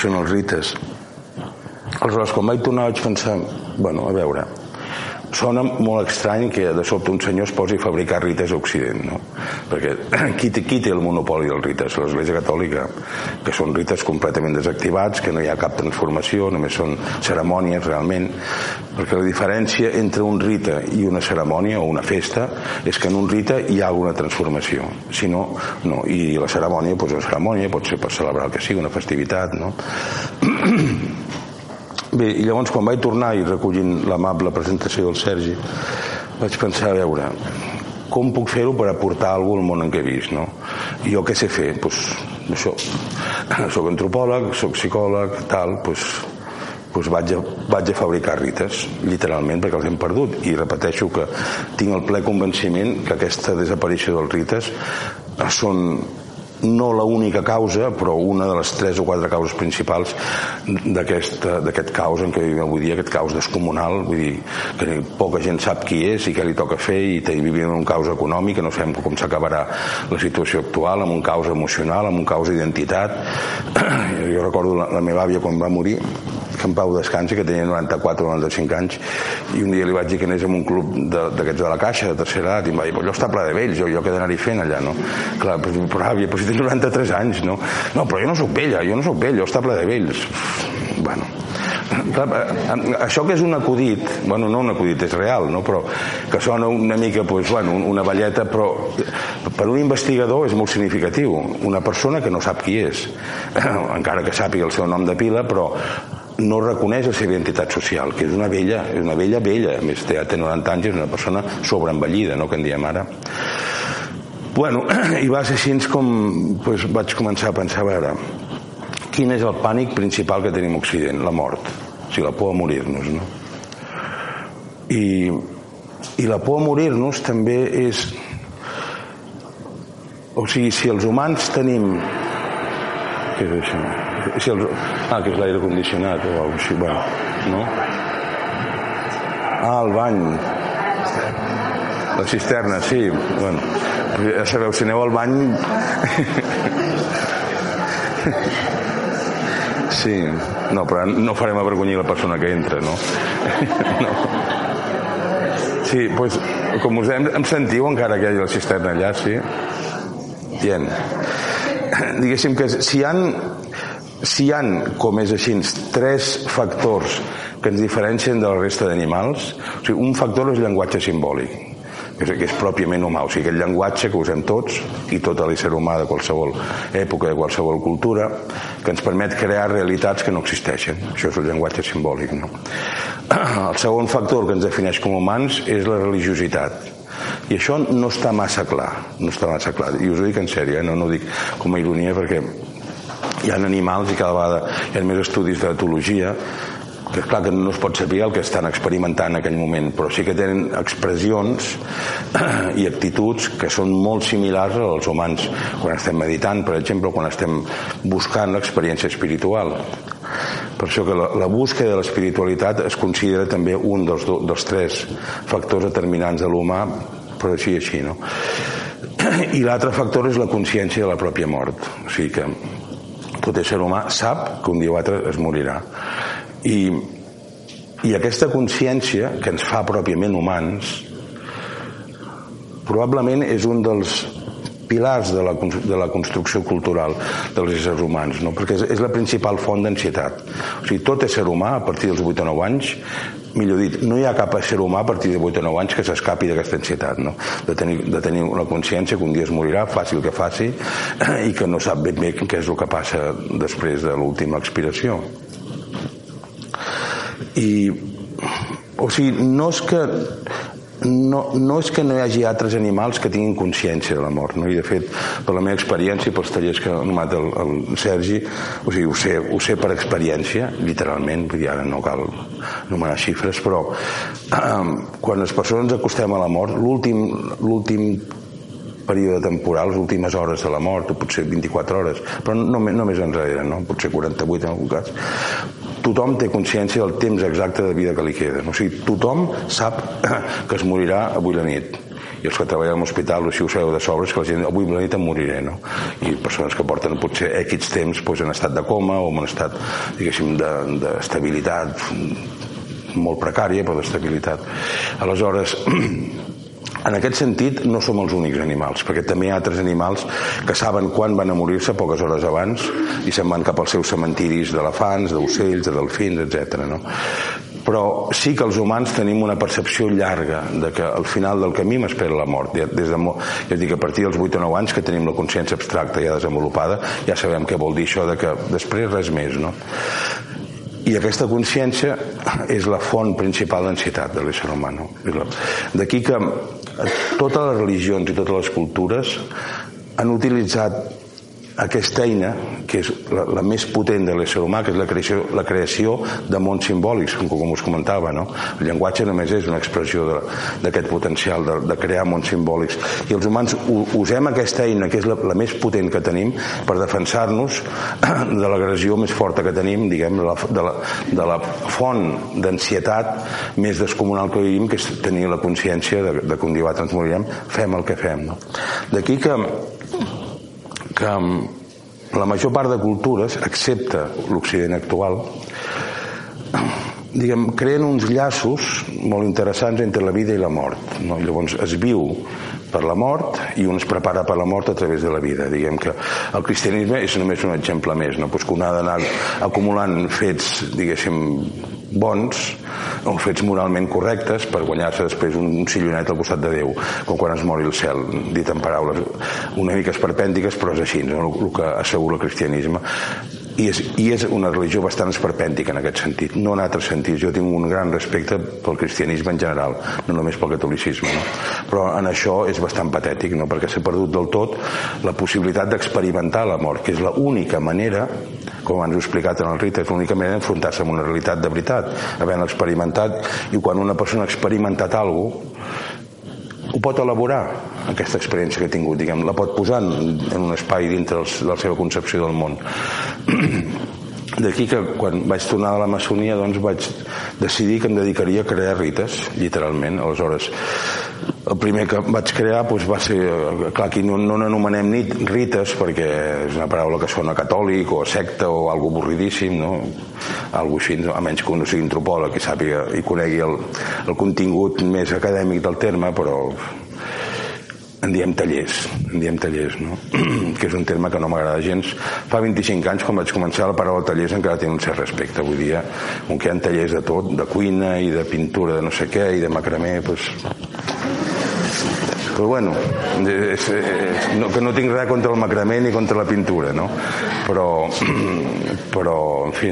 són els rites Aleshores, quan vaig tornar vaig pensar, bueno, a veure, sona molt estrany que de sobte un senyor es posi a fabricar rites a Occident, no? Perquè qui té, qui té el monopoli dels rites? L'Església Catòlica, que són rites completament desactivats, que no hi ha cap transformació, només són cerimònies realment, perquè la diferència entre un rite i una cerimònia o una festa és que en un rite hi ha alguna transformació, si no, no. I la cerimònia, doncs una cerimònia pot ser per celebrar el que sigui, una festivitat, no? Bé, i llavors quan vaig tornar i recollint l'amable presentació del Sergi vaig pensar, a veure com puc fer-ho per aportar alguna al món en què he vist, no? I jo què sé fer? Pues, això, soc antropòleg, soc psicòleg, tal, doncs, doncs vaig, a, vaig a fabricar rites, literalment, perquè els hem perdut. I repeteixo que tinc el ple convenciment que aquesta desaparició dels rites són no la única causa, però una de les tres o quatre causes principals d'aquest caos en què vivim avui dia, aquest caos descomunal, vull dir, que poca gent sap qui és i què li toca fer i vivim en un caos econòmic, no sabem com s'acabarà la situació actual, amb un caos emocional, amb un caos d'identitat. Jo recordo la, la meva àvia quan va morir, que en Pau descansi, que tenia 94 o 95 anys, i un dia li vaig dir que anés en un club d'aquests de, de la Caixa, de tercera edat, i em va dir, allò està ple de vells, jo, jo què d'anar-hi fent allà, no? Clar, però, però àvia, però si tens 93 anys, no? No, però jo no sóc vella, jo no sóc vell, jo està ple de vells. Bueno, clar, eh, això que és un acudit, bueno, no un acudit, és real, no? però que sona una mica, pues, bueno, una velleta, però per un investigador és molt significatiu. Una persona que no sap qui és, encara que sàpiga el seu nom de pila, però no reconeix la seva identitat social, que és una vella, és una vella vella, a més té, té 90 anys, és una persona sobreenvellida, no que en diem ara. Bueno, i va ser així com pues, vaig començar a pensar, a veure, quin és el pànic principal que tenim a Occident? La mort, o sigui, la por a morir-nos, no? I, i la por a morir-nos també és... O sigui, si els humans tenim... Què és això? Si els... Ah, que és l'aire condicionat o alguna així. Bueno, no? Ah, el bany. La cisterna, sí. Bueno, ja sabeu, si aneu al bany... Sí, no, però no farem avergonyir la persona que entra, no? no. Sí, doncs, com us hem, em sentiu encara que hi hagi la cisterna allà, sí? Bien. Diguéssim que si han si hi han, com és així, tres factors que ens diferencien de la resta d'animals, o sigui, un factor és el llenguatge simbòlic, que és, que és pròpiament humà, o sigui, aquest llenguatge que usem tots i tot l'ésser humà de qualsevol època, de qualsevol cultura, que ens permet crear realitats que no existeixen. Això és el llenguatge simbòlic. No? El segon factor que ens defineix com humans és la religiositat. I això no està massa clar, no està massa clar. I us ho dic en sèrio, eh? no, no ho dic com a ironia perquè hi ha animals i cada vegada hi ha més estudis d'etologia que clar que no es pot saber el que estan experimentant en aquell moment, però sí que tenen expressions i actituds que són molt similars als humans quan estem meditant, per exemple, quan estem buscant l'experiència espiritual. Per això que la, la búsqueda de l'espiritualitat es considera també un dels, do, dels tres factors determinants de l'humà, però així així, no? I l'altre factor és la consciència de la pròpia mort. O sigui que tot ésser humà sap que un dia o altre es morirà. I, i aquesta consciència que ens fa pròpiament humans probablement és un dels pilars de la, de la construcció cultural dels éssers humans, no? perquè és, és la principal font d'ansietat. O sigui, tot ésser humà, a partir dels 8 o 9 anys, millor dit, no hi ha cap ésser humà a partir de 8 o 9 anys que s'escapi d'aquesta ansietat, no? de, tenir, de tenir una consciència que un dia es morirà, faci el que faci, i que no sap ben bé què és el que passa després de l'última expiració. I, o sigui, no és que no, no és que no hi hagi altres animals que tinguin consciència de la mort, no? i de fet, per la meva experiència, pels tallers que ha anomenat el, el Sergi, o sigui, ho sé, ho sé per experiència, literalment, vull dir, ara no cal anomenar xifres, però eh, quan les persones ens acostem a la mort, l'últim període temporal, les últimes hores de la mort, o potser 24 hores, però no, no més enrere, no? potser 48 en algun cas, tothom té consciència del temps exacte de vida que li queda. O sigui, tothom sap que es morirà avui la nit i els que treballen a l'hospital si ho sabeu de sobres que la gent avui la nit em moriré no? i persones que porten potser X temps doncs, en estat de coma o en estat diguéssim d'estabilitat molt precària però d'estabilitat aleshores En aquest sentit, no som els únics animals, perquè també hi ha altres animals que saben quan van a morir-se poques hores abans i se'n van cap als seus cementiris d'elefants, d'ocells, de delfins, etc. No? Però sí que els humans tenim una percepció llarga de que al final del camí m'espera la mort. Ja, des de, ja dic, a partir dels 8 o 9 anys que tenim la consciència abstracta ja desenvolupada, ja sabem què vol dir això de que després res més, no? I aquesta consciència és la font principal d'ansietat de l'ésser humà. D'aquí que totes les religions i totes les cultures han utilitzat aquesta eina, que és la, la més potent de l'ésser humà, que és la creació, la creació de mons simbòlics, com, com us comentava. No? El llenguatge només és una expressió d'aquest potencial de, de crear mons simbòlics. I els humans usem aquesta eina, que és la, la més potent que tenim, per defensar-nos de l'agressió més forta que tenim, diguem, de la, de la, de la font d'ansietat més descomunal que vivim, que és tenir la consciència de, de que un dia ens morirem, fem el que fem. No? D'aquí que que la major part de cultures, excepte l'Occident actual, diguem, creen uns llaços molt interessants entre la vida i la mort. No? Llavors es viu per la mort i un es prepara per la mort a través de la vida. Diguem que el cristianisme és només un exemple més, no? pues que un ha d'anar acumulant fets, diguéssim, bons o fets moralment correctes per guanyar-se després un, sillonet al costat de Déu, com quan es mori el cel, dit en paraules una mica esperpèntiques, però és així, no? el que assegura el cristianisme i és, i és una religió bastant esperpèntica en aquest sentit, no en altres sentits. Jo tinc un gran respecte pel cristianisme en general, no només pel catolicisme, no? però en això és bastant patètic, no? perquè s'ha perdut del tot la possibilitat d'experimentar la mort, que és l'única manera, com abans he explicat en el rite, és l'única manera d'enfrontar-se amb una realitat de veritat, havent experimentat, i quan una persona ha experimentat alguna ho pot elaborar, aquesta experiència que ha tingut, diguem, la pot posar en, en un espai dintre de la seva concepció del món. D'aquí que quan vaig tornar de la maçonia doncs vaig decidir que em dedicaria a crear rites, literalment. Aleshores, el primer que vaig crear doncs, va ser, clar, aquí no, no n'anomenem ni rites perquè és una paraula que sona catòlic o secta o algo avorridíssim, no? Algo així, a menys que un sigui antropòleg i sàpiga i conegui el, el contingut més acadèmic del terme, però en diem tallers, en diem tallers, no? que és un terme que no m'agrada gens. Fa 25 anys, quan vaig començar, la paraula tallers encara té un cert respecte. Avui dia, com que hi ha tallers de tot, de cuina i de pintura de no sé què i de macramé, doncs... Però bueno, és, és, no, que no tinc res contra el macramé ni contra la pintura, no? Però, però en fi,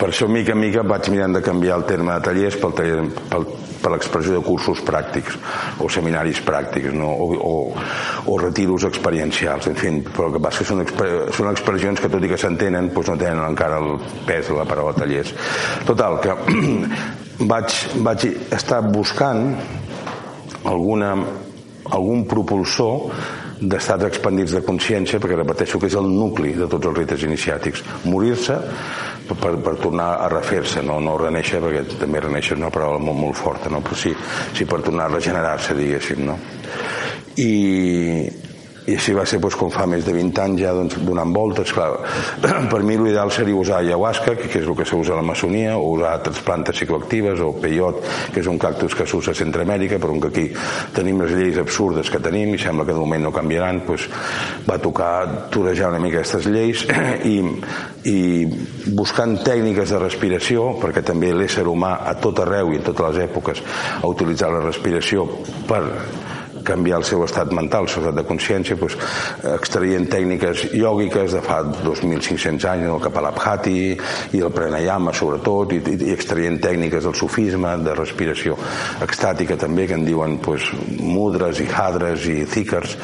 per això, mica en mica, vaig mirant de canviar el terme de tallers pel, taller, pel, per l'expressió de cursos pràctics o seminaris pràctics no? o, o, o retiros experiencials en fi, però el que passa que són, són expressions que tot i que s'entenen doncs no tenen encara el pes de la paraula tallers total, que vaig, vaig estar buscant alguna, algun propulsor d'estats expandits de consciència, perquè repeteixo que és el nucli de tots els rites iniciàtics. Morir-se per, per tornar a refer-se, no, no reneixer, perquè també reneixer és una paraula molt, molt forta, no? però sí, sí per tornar a regenerar-se, diguéssim. No? I, i així va ser doncs, com fa més de 20 anys ja doncs, donant voltes clar, per mi l'ideal seria usar ayahuasca que, és el que s'usa a la maçonia o usar altres plantes psicoactives o peiot que és un cactus que s'usa a Centroamèrica però que aquí tenim les lleis absurdes que tenim i sembla que de moment no canviaran doncs, va tocar torejar una mica aquestes lleis i, i buscant tècniques de respiració perquè també l'ésser humà a tot arreu i en totes les èpoques ha utilitzat la respiració per canviar el seu estat mental, el seu estat de consciència, doncs, extraient tècniques iògiques de fa 2.500 anys, el Kapalabhati i el Pranayama, sobretot, i, i extraient tècniques del sufisme, de respiració extàtica també, que en diuen doncs, mudres i hadres i zícars,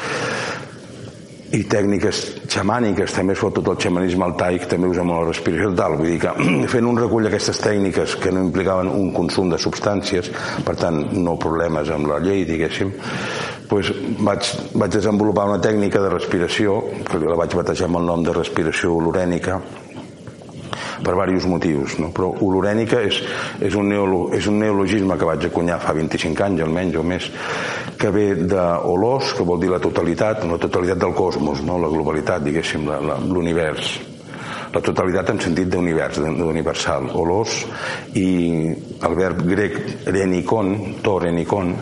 i tècniques xamàniques, també es fa tot el xamanisme altaic, també usa molt la respiració tal, vull dir que fent un recull d'aquestes tècniques que no implicaven un consum de substàncies, per tant no problemes amb la llei, diguéssim, doncs vaig, vaig desenvolupar una tècnica de respiració, que la vaig batejar amb el nom de respiració olorènica, per diversos motius, no? però olorènica és, és, un neolo, és un neologisme que vaig acunyar fa 25 anys almenys o més, que ve d'olors, que vol dir la totalitat, la totalitat del cosmos, no? la globalitat, diguéssim, l'univers la totalitat en sentit d'univers, d'universal, olors, i el verb grec renikon, to renikon,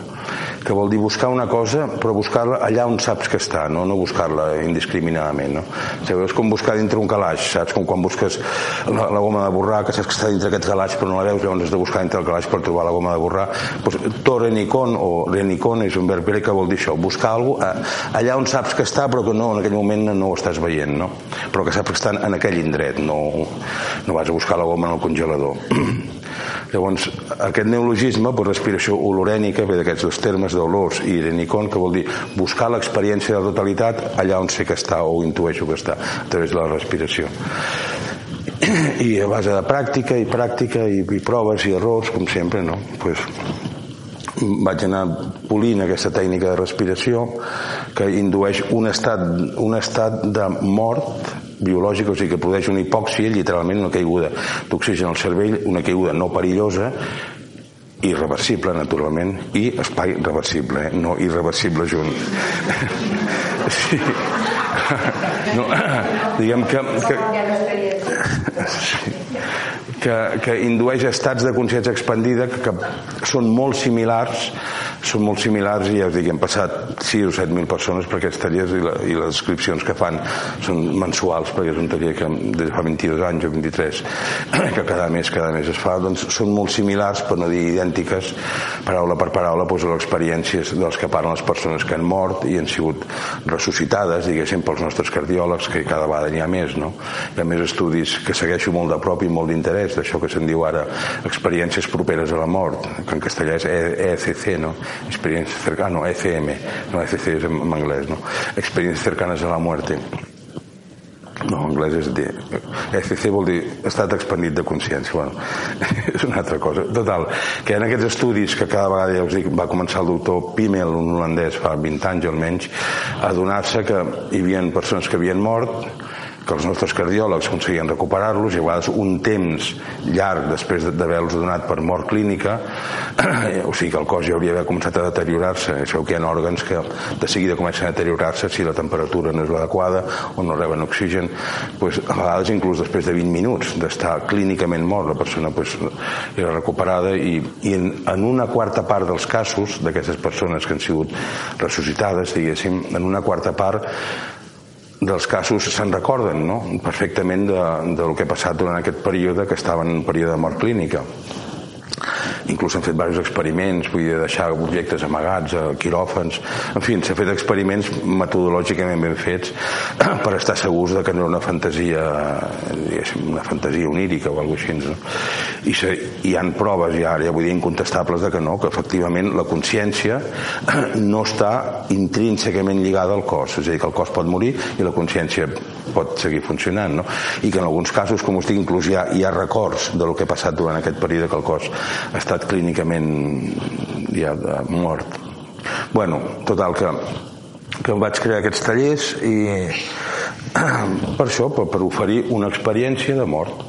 que vol dir buscar una cosa però buscar-la allà on saps que està no, no buscar-la indiscriminadament no? O és com buscar dintre un calaix saps? com quan busques la, la goma de borrar que saps que està dintre aquest calaix però no la veus llavors has de buscar dintre el calaix per trobar la goma de borrar pues, to renicon o renicon és un verb que vol dir això buscar alguna allà on saps que està però que no, en aquell moment no ho estàs veient no? però que saps que està en aquell indret no, no vas a buscar la goma en el congelador Llavors, aquest neologisme, per respiració olorènica, ve d'aquests dos termes d'olors i irenicon, que vol dir buscar l'experiència de la totalitat allà on sé que està o intueixo que està, a través de la respiració. I a base de pràctica i pràctica i, i proves i errors, com sempre, no? Pues, vaig anar polint aquesta tècnica de respiració que indueix un estat, un estat de mort biològica, o sigui que produeix una hipòxia, literalment una caiguda d'oxigen al cervell, una caiguda no perillosa, irreversible, naturalment, i espai reversible, eh? no irreversible junt. sí. No, diguem que... que... Que, que indueix estats de consciència expandida que, que són molt similars són molt similars i ja us dic, hem passat 6 o 7 mil persones per aquests tallers i, la, i les inscripcions que fan són mensuals perquè és un taller que des de fa 22 anys o 23 que cada mes, cada mes es fa doncs són molt similars per no dir idèntiques paraula per paraula doncs, les experiències dels que parlen les persones que han mort i han sigut ressuscitades diguéssim pels nostres cardiòlegs que cada vegada n'hi ha més no? hi ha més estudis que segueixo molt de prop i molt d'interès d'això que se'n diu ara experiències properes a la mort que en castellà és ECC no? Experiencias cercanas, no, FM, no, FC és en anglès, no? Experiencias cercanes a la muerte. No, en anglès és de... ECC vol dir estat expandit de consciència. Bueno, és una altra cosa. Total, que en aquests estudis que cada vegada, ja us dic, va començar el doctor Pimmel, un holandès, fa 20 anys almenys, a donar-se que hi havia persones que havien mort, que els nostres cardiòlegs aconseguien recuperar-los i a vegades un temps llarg després d'haver-los donat per mort clínica o sigui que el cos ja hauria d'haver començat a deteriorar-se. Sabeu que hi ha òrgans que de seguida comencen a deteriorar-se si la temperatura no és l'adequada o no reben oxigen. Pues, a vegades inclús després de 20 minuts d'estar clínicament mort la persona pues, era recuperada i, i en, en una quarta part dels casos d'aquestes persones que han sigut ressuscitades diguéssim, en una quarta part dels casos se'n recorden no? perfectament de, del que ha passat durant aquest període que estava en un període de mort clínica inclús s'han fet diversos experiments, vull dir, deixar objectes amagats a quiròfans, en fi, s'ha fet experiments metodològicament ben fets per estar segurs de que no era una fantasia, una fantasia onírica o alguna cosa així, no? I se, hi han proves ja, ja vull dir, incontestables de que no, que efectivament la consciència no està intrínsecament lligada al cos, és a dir, que el cos pot morir i la consciència pot seguir funcionant, no? I que en alguns casos, com us dic, inclús hi ha, hi ha records de lo que ha passat durant aquest període que el cos ha estat clínicament ja mort. Bueno, total que, que vaig crear aquests tallers i per això, per, per oferir una experiència de mort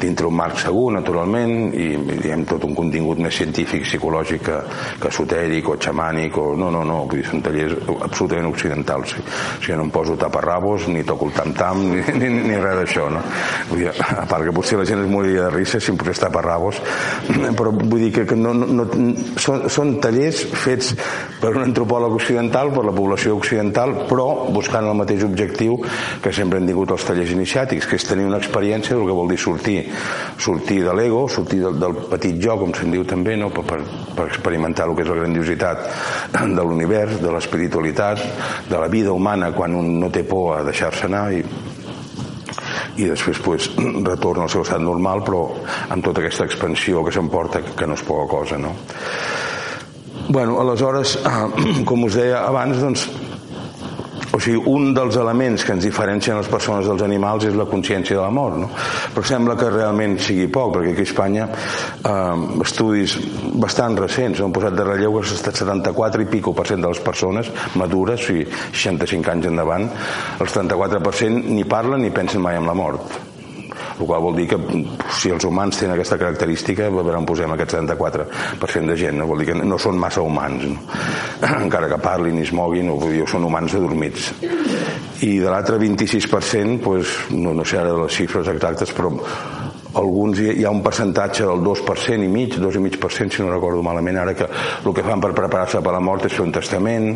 dintre un marc segur, naturalment i diguem tot un contingut més científic psicològic que, que esotèric o xamànic o no, no, no, vull dir, són tallers absolutament occidentals o sigui, no em poso taparrabos ni toco el tam-tam ni, ni, ni res d'això no? vull dir, a part que potser la gent es moriria de risa si em posés taparrabos però vull dir que, que no, no, no, són, són tallers fets per un antropòleg occidental per la població occidental però buscant el mateix objectiu que sempre han tingut els tallers iniciàtics, que és tenir una experiència del que vol dir sortir, sortir de l'ego, sortir del, del petit jo, com se'n diu també, no? per, per, per experimentar el que és la grandiositat de l'univers, de l'espiritualitat, de la vida humana quan un no té por a deixar-se anar i, i després pues, retorna al seu estat normal però amb tota aquesta expansió que s'emporta que no és poca cosa no? Bueno, aleshores com us deia abans doncs o sigui, un dels elements que ens diferencien les persones dels animals és la consciència de la mort, no? Però sembla que realment sigui poc, perquè aquí a Espanya eh, estudis bastant recents han posat de relleu que el 74 i pico per cent de les persones madures, o sigui, 65 anys endavant, el 34% ni parlen ni pensen mai en la mort el qual vol dir que si els humans tenen aquesta característica a veure on posem aquest 74% de gent no? vol dir que no són massa humans no? encara que parlin i es moguin o dir, són humans adormits i de l'altre 26% pues, no, no sé ara les xifres exactes però alguns hi ha un percentatge del 2% i mig, 2,5% si no recordo malament ara que el que fan per preparar-se per la mort és fer un testament.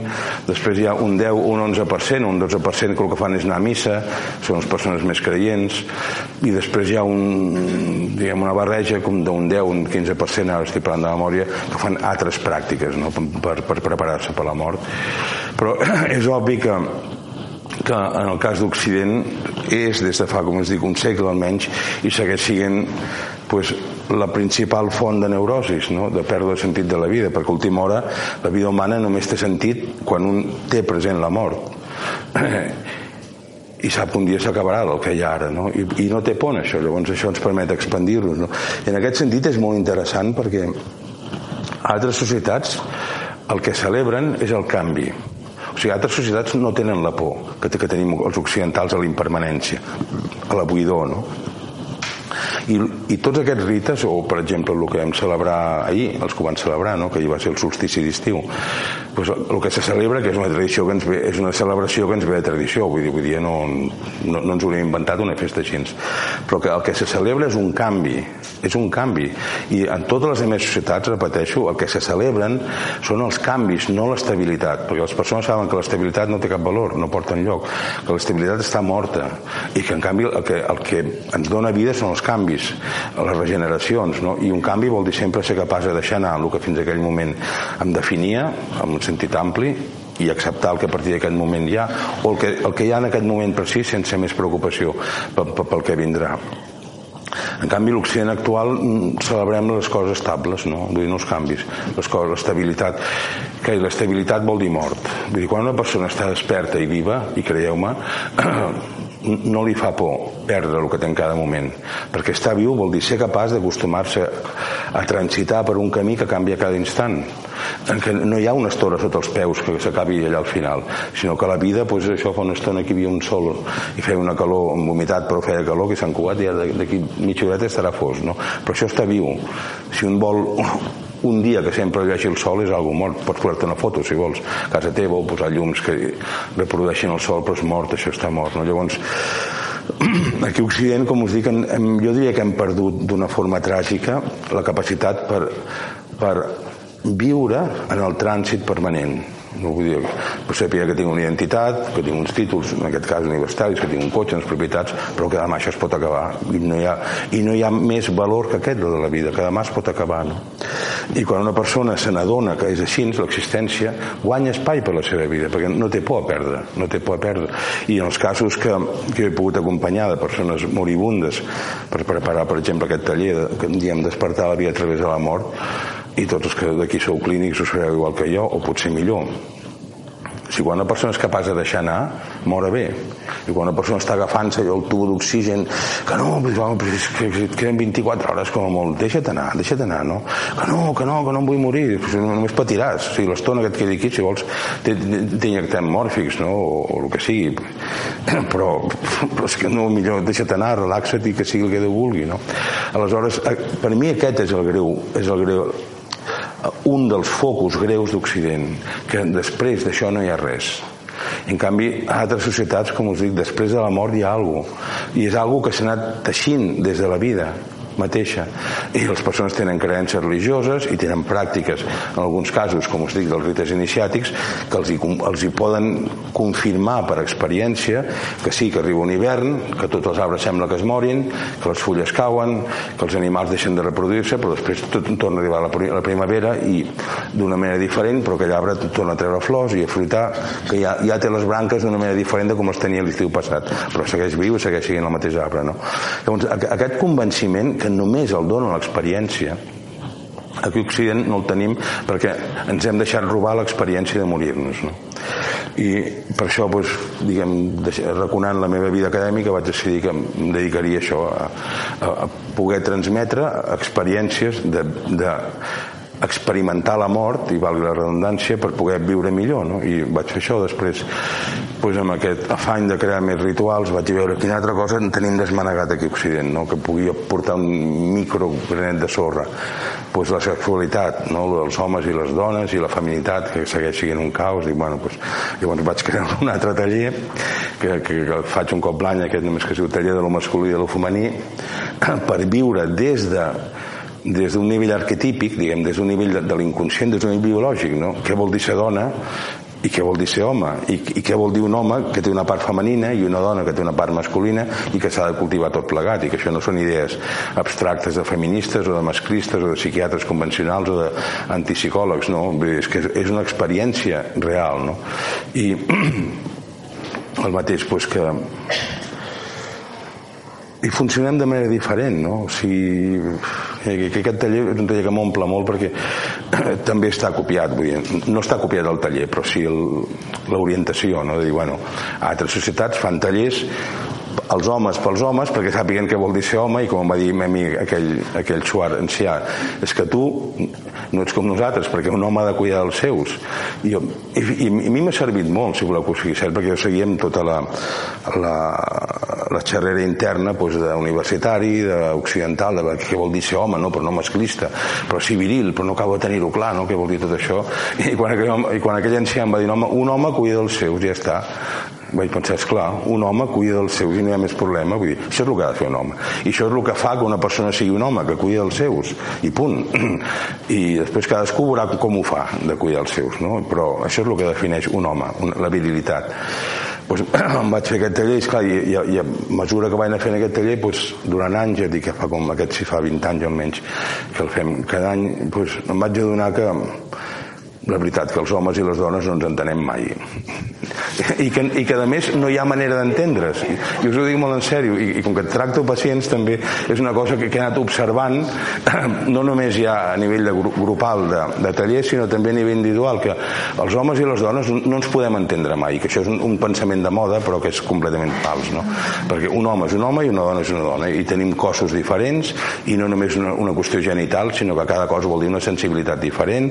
Després hi ha un 10, un 11% un 12% que el que fan és anar a missa són les persones més creients. I després hi ha un, diguem, una barreja com d'un 10, un 15% ara estic parlant de memòria que fan altres pràctiques no? per, per preparar-se per la mort. Però és obvi que que en el cas d'Occident és des de fa, com es dic, un segle almenys i segueix sent pues, la principal font de neurosis, no? de pèrdua de sentit de la vida, perquè a última hora la vida humana només té sentit quan un té present la mort. i sap un dia s'acabarà el que hi ha ara no? I, i no té por això, llavors això ens permet expandir-nos no? I en aquest sentit és molt interessant perquè altres societats el que celebren és el canvi o sigui, altres societats no tenen la por que, que tenim els occidentals a la impermanència, a la buidor, no? I, i tots aquests rites, o per exemple el que vam celebrar ahir, els que van celebrar, no? que ahir va ser el solstici d'estiu, pues, el que se celebra, que és una tradició que ens ve, és una celebració que ens ve de tradició, vull dir, vull dir no, no, no ens hem inventat una festa així, però que el que se celebra és un canvi, és un canvi, i en totes les altres societats, repeteixo, el que se celebren són els canvis, no l'estabilitat, perquè les persones saben que l'estabilitat no té cap valor, no porta enlloc, que l'estabilitat està morta, i que en canvi el que, el que ens dona vida són els canvis, les regeneracions, no? i un canvi vol dir sempre ser capaç de deixar anar el que fins aquell moment em definia, amb sentit ampli, i acceptar el que a partir d'aquest moment hi ha o el que, el que hi ha en aquest moment si sense més preocupació pel, pel que vindrà en canvi, l'Occident actual mm, celebrem les coses estables, no? Vull dir, no els canvis, les coses, l'estabilitat. Que l'estabilitat vol dir mort. Vull dir, quan una persona està desperta i viva, i creieu-me, no li fa por perdre el que té en cada moment perquè estar viu vol dir ser capaç d'acostumar-se a transitar per un camí que canvia cada instant en què no hi ha una estora sota els peus que s'acabi allà al final sinó que la vida, doncs això fa una estona que hi havia un sol i feia una calor, un vomitat però feia calor que s'han cugat i d'aquí mitja horeta estarà fos no? però això està viu si un vol un dia que sempre vegi el sol és algo mort pots posar-te una foto si vols a casa teva o posar llums que reprodueixin el sol però és mort, això està mort no? llavors aquí a Occident com us dic hem, jo diria que hem perdut d'una forma tràgica la capacitat per, per viure en el trànsit permanent no vull dir que sàpiga que tinc una identitat, que tinc uns títols, en aquest cas universitaris, que tinc un cotxe, unes propietats, però que demà això es pot acabar. I no hi ha, i no hi ha més valor que aquest de la vida, que demà es pot acabar. No? I quan una persona se n'adona que és així, l'existència, guanya espai per la seva vida, perquè no té por a perdre, no té por a perdre. I en els casos que, que he pogut acompanyar de persones moribundes per preparar, per exemple, aquest taller, que diem despertar la vida a través de la mort, i tots els que d'aquí sou clínics ho sabeu igual que jo, o potser millor si quan una persona és capaç de deixar anar mora bé i quan una persona està agafant-se el tubo d'oxigen que no, però, és que, queden 24 hores com a molt, deixa't anar, deixa't anar no? que no, que no, que no em vull morir només patiràs, o sigui, l'estona que et quedi aquí si vols t'injectem mòrfics no? o, o el que sigui però, però és que no, millor deixa't anar, relaxa't i que sigui el que Déu vulgui no? aleshores, eh, per mi aquest és el greu és el greu un dels focus greus d'Occident, que després d'això no hi ha res. En canvi, a altres societats, com us dic, després de la mort hi ha alguna cosa. I és alguna que s'ha anat teixint des de la vida mateixa. I les persones tenen creences religioses i tenen pràctiques, en alguns casos, com us dic, dels rites iniciàtics, que els hi, els hi poden confirmar per experiència que sí, que arriba un hivern, que tots els arbres sembla que es morin, que les fulles cauen, que els animals deixen de reproduir-se, però després tot torna a arribar la, primavera i d'una manera diferent, però aquell arbre torna a treure flors i a fruitar, que ja, ja té les branques d'una manera diferent de com els tenia l'estiu passat, però segueix viu i segueix sent el mateix arbre. No? Llavors, aquest convenciment que només el dona l'experiència aquí a Occident no el tenim perquè ens hem deixat robar l'experiència de morir-nos no? i per això doncs, diguem, reconant la meva vida acadèmica vaig decidir que em dedicaria això a, a, a poder transmetre experiències de, de experimentar la mort i valgui la redundància per poder viure millor no? i vaig fer això després doncs amb aquest afany de crear més rituals vaig veure quina altra cosa en tenim desmanegat aquí a Occident no? que pugui portar un micro granet de sorra doncs la sexualitat no? dels homes i les dones i la feminitat que segueix sent un caos i, bueno, doncs, llavors vaig crear un altre taller que, que, que faig un cop l'any aquest només que es diu taller de lo masculí i de lo femení per viure des de des d'un nivell arquetípic, diguem, des d'un nivell de, de l'inconscient, des d'un nivell biològic, no? Què vol dir ser dona i què vol dir ser home I, i què vol dir un home que té una part femenina i una dona que té una part masculina i que s'ha de cultivar tot plegat i que això no són idees abstractes de feministes o de masclistes o de psiquiatres convencionals o d'antipsicòlegs no? és que és una experiència real no? i el mateix pues, que i funcionem de manera diferent no? o sigui que aquest taller és un taller que m'omple molt perquè també està copiat vull dir, no està copiat el taller però sí l'orientació no? de dir, bueno, altres societats fan tallers els homes pels homes perquè sàpiguen què vol dir ser home i com va dir amic aquell, aquell xuar ancià és que tu no ets com nosaltres perquè un home ha de cuidar dels seus i, jo, i, i, i a mi m'ha servit molt si voleu que ho sigui cert perquè jo seguíem tota la, la, la xerrera interna doncs, d'universitari, d'occidental de què vol dir ser home, no? però no masclista però sí viril, però no acabo de tenir-ho clar no? què vol dir tot això i quan aquell, i quan aquell ancià em va dir home, un home cuida dels seus ja està vaig pensar, és clar, un home cuida dels seus i no hi ha més problema, vull dir, això és el que ha de fer un home. I això és el que fa que una persona sigui un home que cuida dels seus, i punt. I després cadascú veurà com ho fa de cuidar els seus, no? però això és el que defineix un home, la virilitat. Pues, em vaig fer aquest taller i, esclar, i, i, i a mesura que vaig anar fent aquest taller pues, durant anys, ja dic que fa com aquest si fa 20 anys almenys que el fem cada any pues, em vaig adonar que la veritat que els homes i les dones no ens entenem mai. I que, i que a més no hi ha manera d'entendre's. I, us ho dic molt en sèrio. I, i com que tracto pacients també és una cosa que, he anat observant. No només ja a nivell de grupal de, de taller sinó també a nivell individual que els homes i les dones no ens podem entendre mai que això és un, un pensament de moda però que és completament fals no? perquè un home és un home i una dona és una dona. I tenim cossos diferents i no només una, una qüestió genital sinó que cada cosa vol dir una sensibilitat diferent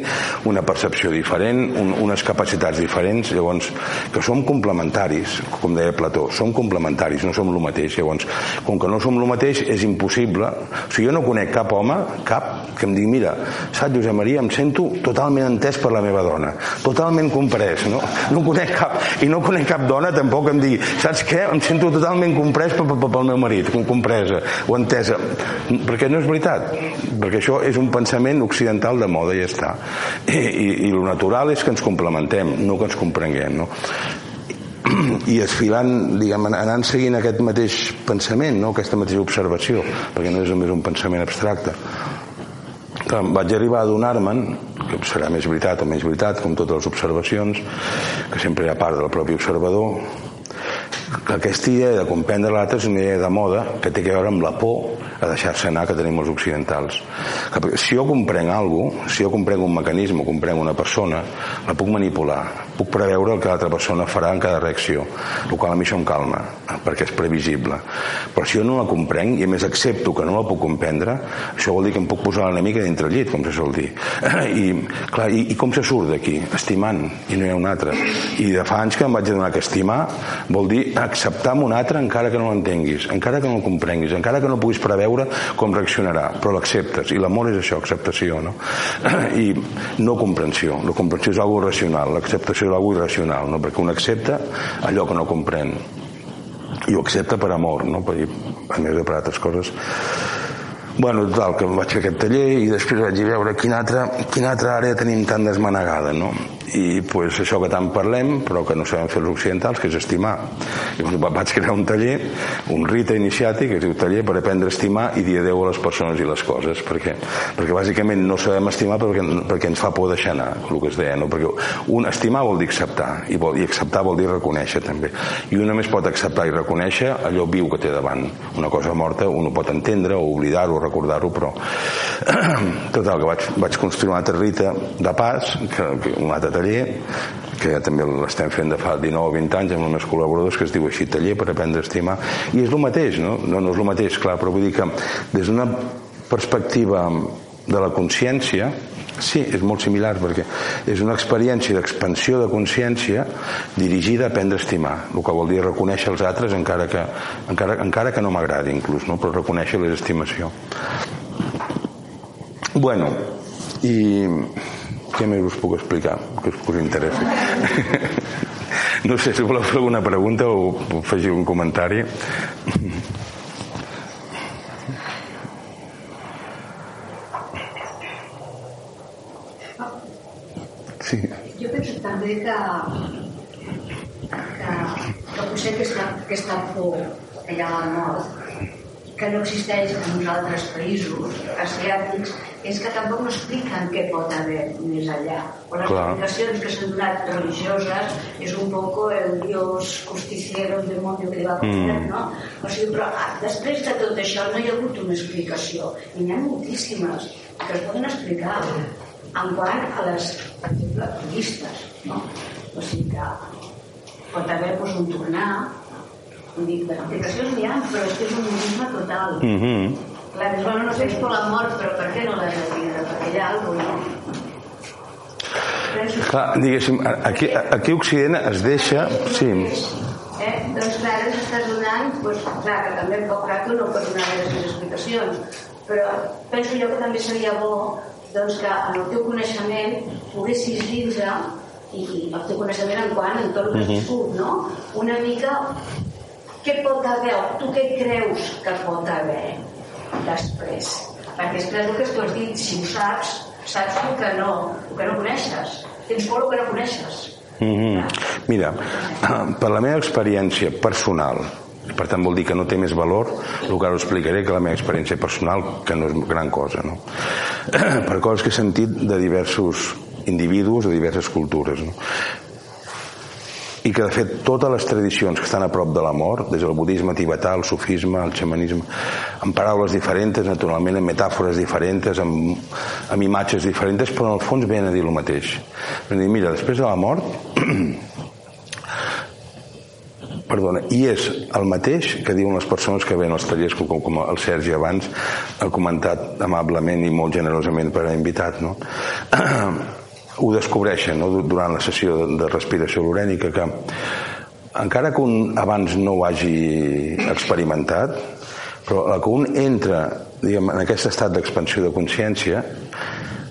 una percepció diferent un, unes capacitats diferents llavors que som complementaris, com deia Plató, som complementaris, no som el mateix. Llavors, com que no som el mateix, és impossible. O sigui, jo no conec cap home, cap, que em digui, mira, saps, Josep Maria, em sento totalment entès per la meva dona, totalment comprès, no? No conec cap, i no conec cap dona tampoc em digui, saps què, em sento totalment comprès pel, pel, pel meu marit, compresa o entesa, perquè no és veritat, perquè això és un pensament occidental de moda ja està. I, i, i el natural és que ens complementem, no que ens comprenguem, no? i esfilant, diguem, anant seguint aquest mateix pensament, no? aquesta mateixa observació, perquè no és només un pensament abstracte. Vaig arribar a donar-me'n, que serà més veritat o menys veritat, com totes les observacions, que sempre hi ha part del propi observador, que aquesta idea de comprendre l'altre és una idea de moda que té a veure amb la por a deixar-se anar que tenim els occidentals. Que si jo comprenc alguna si jo comprenc un mecanisme, comprenc una persona, la puc manipular, puc preveure el que l'altra persona farà en cada reacció, el qual a mi això em calma, perquè és previsible. Però si jo no la comprenc i a més accepto que no la puc comprendre, això vol dir que em puc posar l'enemic dintre el llit, com se sol dir. I, clar, i, i com se surt d'aquí? Estimant, i no hi ha un altre. I de fa anys que em vaig adonar que estimar vol dir acceptar un altre encara que no l'entenguis, encara que no el comprenguis, encara que no puguis preveure com reaccionarà, però l'acceptes. I l'amor és això, acceptació, no? I no comprensió. La comprensió és algo racional, l'acceptació és algo irracional, no? Perquè un accepta allò que no comprèn. I ho accepta per amor, no? Per, a més de per altres coses. Bueno, total, que vaig fer aquest taller i després vaig veure quina altra, quina altra àrea tenim tan desmanegada, no? I pues, això que tant parlem però que no sabem fer els occidentals que és estimar. Doncs, vaig crear un taller un rite iniciàtic que es diu taller per aprendre a estimar i dir adeu a les persones i les coses. Perquè, perquè bàsicament no sabem estimar perquè, perquè ens fa por deixar anar el que es deia, no? perquè un estimar vol dir acceptar i, vol, i acceptar vol dir reconèixer també. I un només pot acceptar i reconèixer allò viu que té davant. Una cosa morta un ho pot entendre o oblidar-ho o recordar-ho però total que vaig, vaig construir un altre rite de pas que, que un altre taller que ja també l'estem fent de fa 19 o 20 anys amb els meus col·laboradors que es diu així taller per aprendre a estimar i és el mateix, no? No, no és el mateix, clar, però vull dir que des d'una perspectiva de la consciència sí, és molt similar perquè és una experiència d'expansió de consciència dirigida a aprendre a estimar el que vol dir reconèixer els altres encara que, encara, encara que no m'agradi inclús no? però reconèixer l'estimació bueno i què més us puc explicar que us, us interessi? no sé si voleu fer alguna pregunta o afegir un comentari. Sí. Jo penso també que, que, que potser aquesta, aquesta por que hi ha al nord que no existeix en uns altres països asiàtics és que tampoc no expliquen què pot haver més allà. O les Clar. explicacions que s'han donat religioses és un poc el dios justiciero, el demonio que li va mm. no? O sigui, però ah, després de tot això no hi ha hagut una explicació. I n'hi ha moltíssimes que es poden explicar en quant a les, per exemple, turistes, no? O sigui que pot haver pues, un tornar Dir, les explicacions n'hi ha, però és que és un budisme total. Mm -hmm. Clar, dius, bueno, no sé si la mort, però per què no l'has de? Perquè hi ha alguna cosa, no? Clar, diguéssim, aquí, aquí a Occident es deixa... Sí. Eh? Doncs clar, ara s'estàs donant, doncs, clar, que també en poc rato no pot donar les explicacions, però penso jo que també seria bo doncs, que en el teu coneixement poguessis dins i el teu coneixement en quant en tot el que has viscut, no? Una mica què pot haver, tu què creus que pot haver després? Perquè després el que tu has dit, si ho saps, saps el que no, el que no coneixes. Tens por el que no coneixes. Mm -hmm. Mira, per la meva experiència personal, per tant vol dir que no té més valor el que ara explicaré que la meva experiència personal que no és gran cosa no? per coses que he sentit de diversos individus de diverses cultures no? I que de fet totes les tradicions que estan a prop de la mort, des del budisme tibetà, el sufisme, el xamanisme, amb paraules diferents, naturalment amb metàfores diferents, amb, amb imatges diferents, però en el fons venen a dir el mateix. Ven dir, mira, després de la mort perdona, i és el mateix que diuen les persones que ven als tallers, com, com el Sergi abans ha comentat amablement i molt generosament per haver invitat, no? ho descobreixen no? durant la sessió de, respiració lorènica que encara que un abans no ho hagi experimentat però que un entra diguem, en aquest estat d'expansió de consciència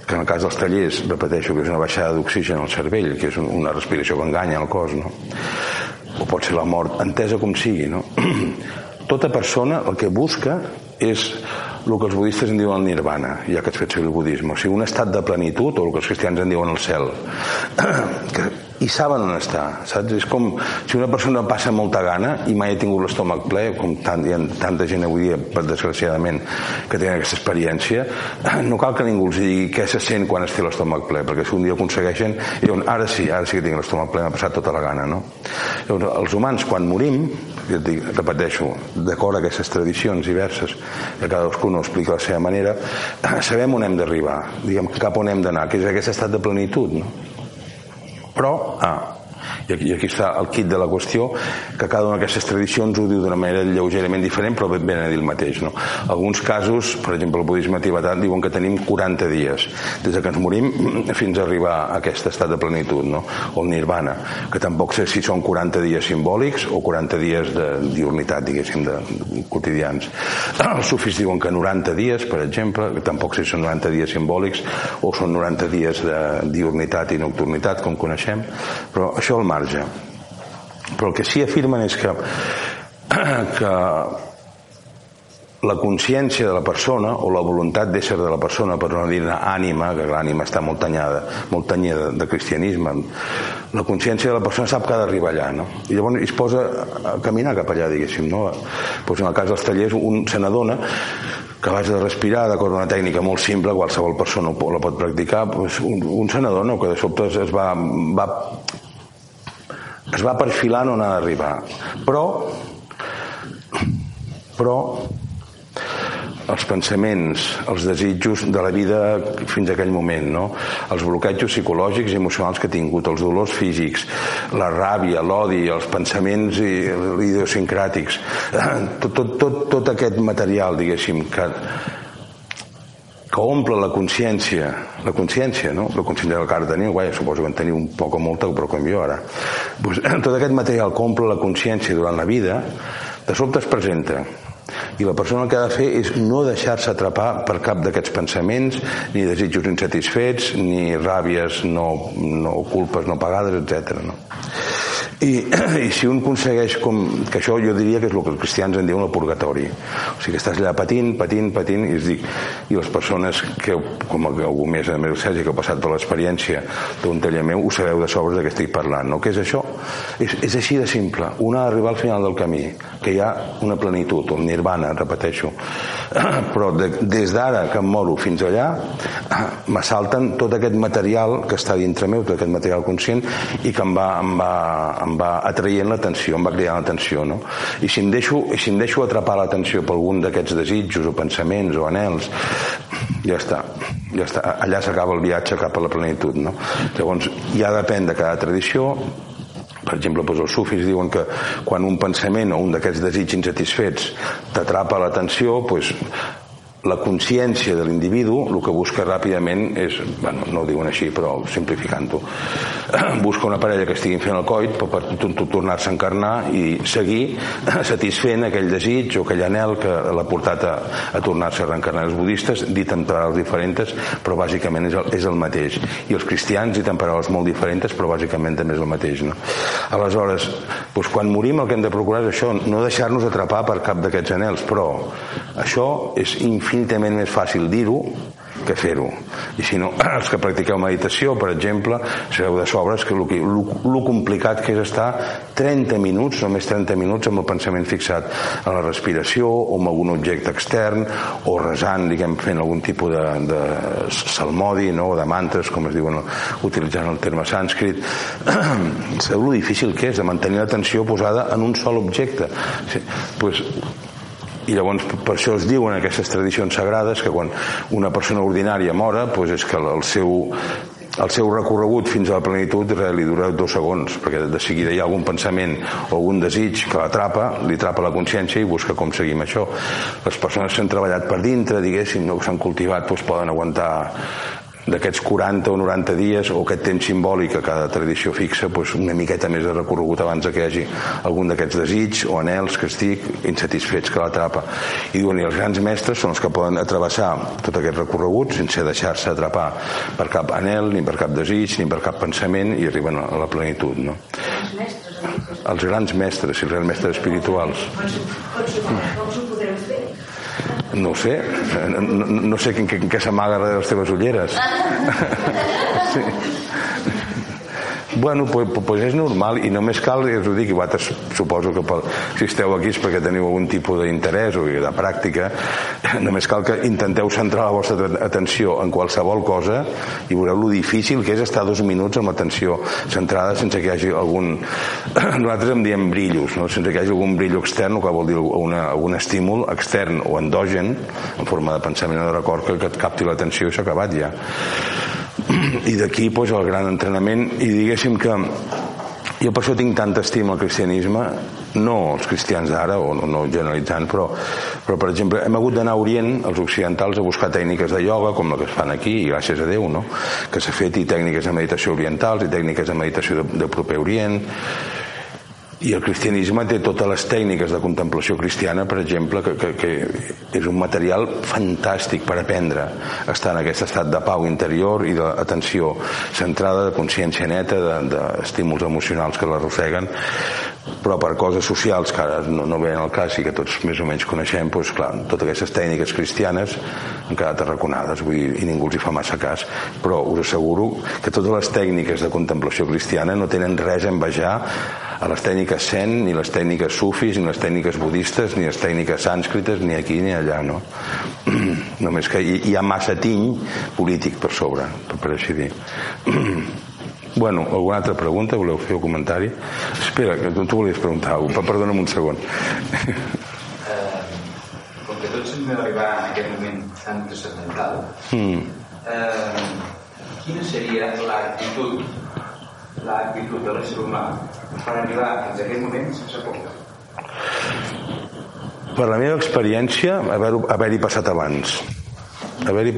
que en el cas dels tallers, repeteixo, que és una baixada d'oxigen al cervell, que és una respiració que enganya el cos, no? o pot ser la mort, entesa com sigui. No? Tota persona el que busca és el que els budistes en diuen nirvana, ja que has fet servir el budisme, o sigui, un estat de plenitud, o el que els cristians en diuen el cel, que i saben on està, saps? És com si una persona passa molta gana i mai ha tingut l'estómac ple, com tant, hi ha tanta gent avui dia, per desgraciadament, que tenen aquesta experiència, no cal que ningú els digui què se sent quan es té l'estómac ple, perquè si un dia aconsegueixen, diuen, ara sí, ara sí que tinc l'estómac ple, m'ha passat tota la gana, no? Llavors, els humans, quan morim, jo et dic, repeteixo, d'acord a aquestes tradicions diverses, que cadascú no explica la seva manera, sabem on hem d'arribar, diguem cap on hem d'anar, que és aquest estat de plenitud, no? Però, ah, i aquí, i aquí està el kit de la qüestió, que cada una d'aquestes tradicions ho diu d'una manera lleugerament diferent, però ben a dir el mateix. No? Alguns casos, per exemple, el budisme tibetà diuen que tenim 40 dies, des que ens morim fins a arribar a aquest estat de plenitud, no? o el nirvana, que tampoc sé si són 40 dies simbòlics o 40 dies de diurnitat, diguéssim, de, de quotidians. Els sufis diuen que 90 dies, per exemple, que tampoc sé si són 90 dies simbòlics o són 90 dies de diurnitat i nocturnitat, com coneixem, però això el marge. Però el que sí afirmen és que, que la consciència de la persona o la voluntat d'ésser de la persona per no dir ànima, que l'ànima està molt tanyada, molt tanyada de cristianisme, la consciència de la persona sap que ha d'arribar allà, no? I llavors es posa a caminar cap allà, diguéssim, no? Pues en el cas dels tallers un se n'adona que abans de respirar, d'acord una tècnica molt simple, qualsevol persona la pot practicar, pues un, un se n'adona que de sobte es va, va es va perfilant on ha d'arribar. Però, però els pensaments, els desitjos de la vida fins a aquell moment, no? els bloquejos psicològics i emocionals que ha tingut, els dolors físics, la ràbia, l'odi, els pensaments idiosincràtics, tot, tot, tot, tot aquest material, diguéssim, que que omple la consciència, la consciència, no? La consciència del car teniu, guai, suposo que en teniu un poc o molta, però com jo ara. Pues, tot aquest material que omple la consciència durant la vida, de sobte es presenta. I la persona que ha de fer és no deixar-se atrapar per cap d'aquests pensaments, ni desitjos insatisfets, ni ràbies no, no culpes no pagades, etc. No? I, i si un aconsegueix com, que això jo diria que és el que els cristians en diuen el purgatori o sigui que estàs allà patint, patint, patint i, dic, i les persones que com algú més de meu Sergi que ha passat per l'experiència d'un taller meu ho sabeu de sobres de què estic parlant no? què és això? És, és així de simple un ha d'arribar al final del camí que hi ha una plenitud, un nirvana repeteixo però de, des d'ara que em moro fins allà m'assalten tot aquest material que està dintre meu, tot aquest material conscient i que em va, em va, em em va atraient l'atenció, em va cridar l'atenció, no? I si em deixo, si em deixo atrapar l'atenció per algun d'aquests desitjos o pensaments o anels, ja està, ja està. Allà s'acaba el viatge cap a la plenitud, no? Llavors, ja depèn de cada tradició, per exemple, doncs els sufis diuen que quan un pensament o un d'aquests desitjos insatisfets t'atrapa l'atenció, doncs la consciència de l'individu el que busca ràpidament és, bueno, no ho diuen així, però simplificant-ho, busca una parella que estiguin fent el coit per, per tornar-se a encarnar i seguir satisfent aquell desig o aquell anel que l'ha portat a, a tornar-se a reencarnar. Els budistes, dit en paraules diferents, però bàsicament és el, és el mateix. I els cristians, dit en paraules molt diferents, però bàsicament també és el mateix. No? Aleshores, doncs quan morim el que hem de procurar és això, no deixar-nos atrapar per cap d'aquests anels, però això és infinitament infinitament més fàcil dir-ho que fer-ho. I si no, els que practiqueu meditació, per exemple, sabeu de sobres que el, complicat que és estar 30 minuts, només 30 minuts, amb el pensament fixat a la respiració o amb algun objecte extern o resant, diguem, fent algun tipus de, de salmodi no? o de mantres, com es diuen utilitzant el terme sànscrit. sabeu lo difícil que és de mantenir l'atenció posada en un sol objecte. Sí, pues, i llavors per això es diuen aquestes tradicions sagrades que quan una persona ordinària mora doncs és que el seu el seu recorregut fins a la plenitud li dura dos segons, perquè de seguida hi ha algun pensament o algun desig que l'atrapa, li atrapa la consciència i busca com seguim això. Les persones que s'han treballat per dintre, diguéssim, no, que s'han cultivat, doncs poden aguantar d'aquests 40 o 90 dies o aquest temps simbòlic a cada tradició fixa doncs una miqueta més de recorregut abans que hi hagi algun d'aquests desig o anels que estic insatisfets que l'atrapa i diuen i els grans mestres són els que poden atrevessar tot aquest recorregut sense deixar-se atrapar per cap anel ni per cap desig ni per cap pensament i arriben a la plenitud no? Els grans mestres els grans mestres espirituals? No ho sé, no, no, no sé què, què s'amaga darrere les teves ulleres. Sí. Bueno, pues, pues és normal i només cal, ja us ho dic, vosaltres suposo que pel, si esteu aquí és perquè teniu algun tipus d'interès o de pràctica, només cal que intenteu centrar la vostra atenció en qualsevol cosa i veureu lo difícil que és estar dos minuts amb l'atenció centrada sense que hi hagi algun... Nosaltres en diem brillos, no? sense que hi hagi algun brillo extern, que vol dir una, algun estímul extern o endogen, en forma de pensament o de record, que, que et capti l'atenció i s'ha acabat ja i d'aquí pues, el gran entrenament i diguéssim que jo per això tinc tanta estima al cristianisme no els cristians d'ara o no, no generalitzant però, però per exemple hem hagut d'anar a Orient els occidentals a buscar tècniques de ioga com la que es fan aquí i gràcies a Déu no? que s'ha fet i tècniques de meditació orientals i tècniques de meditació de, de proper Orient i el cristianisme té totes les tècniques de contemplació cristiana, per exemple, que, que, que és un material fantàstic per aprendre. A estar en aquest estat de pau interior i d'atenció centrada, de consciència neta, d'estímuls de, emocionals que l'arrosseguen, però per coses socials que ara no, no venen al cas i que tots més o menys coneixem, doncs clar, totes aquestes tècniques cristianes han quedat arraconades vull dir, i ningú els hi fa massa cas, però us asseguro que totes les tècniques de contemplació cristiana no tenen res a envejar a les tècniques zen, ni les tècniques sufis, ni les tècniques budistes, ni les tècniques sànscrites, ni aquí ni allà, no? Només que hi, hi ha massa tiny polític per sobre, per així dir. Bueno, alguna altra pregunta? Voleu fer un comentari? Espera, que tu volies preguntar alguna cosa. Perdona'm un segon. Eh, com que tots hem d'arribar en aquest moment tan transcendental, mm. eh, quina seria l'actitud l'actitud de l'ésser humà per arribar fins a aquest moment sense por? Per la meva experiència, haver-hi haver passat abans haver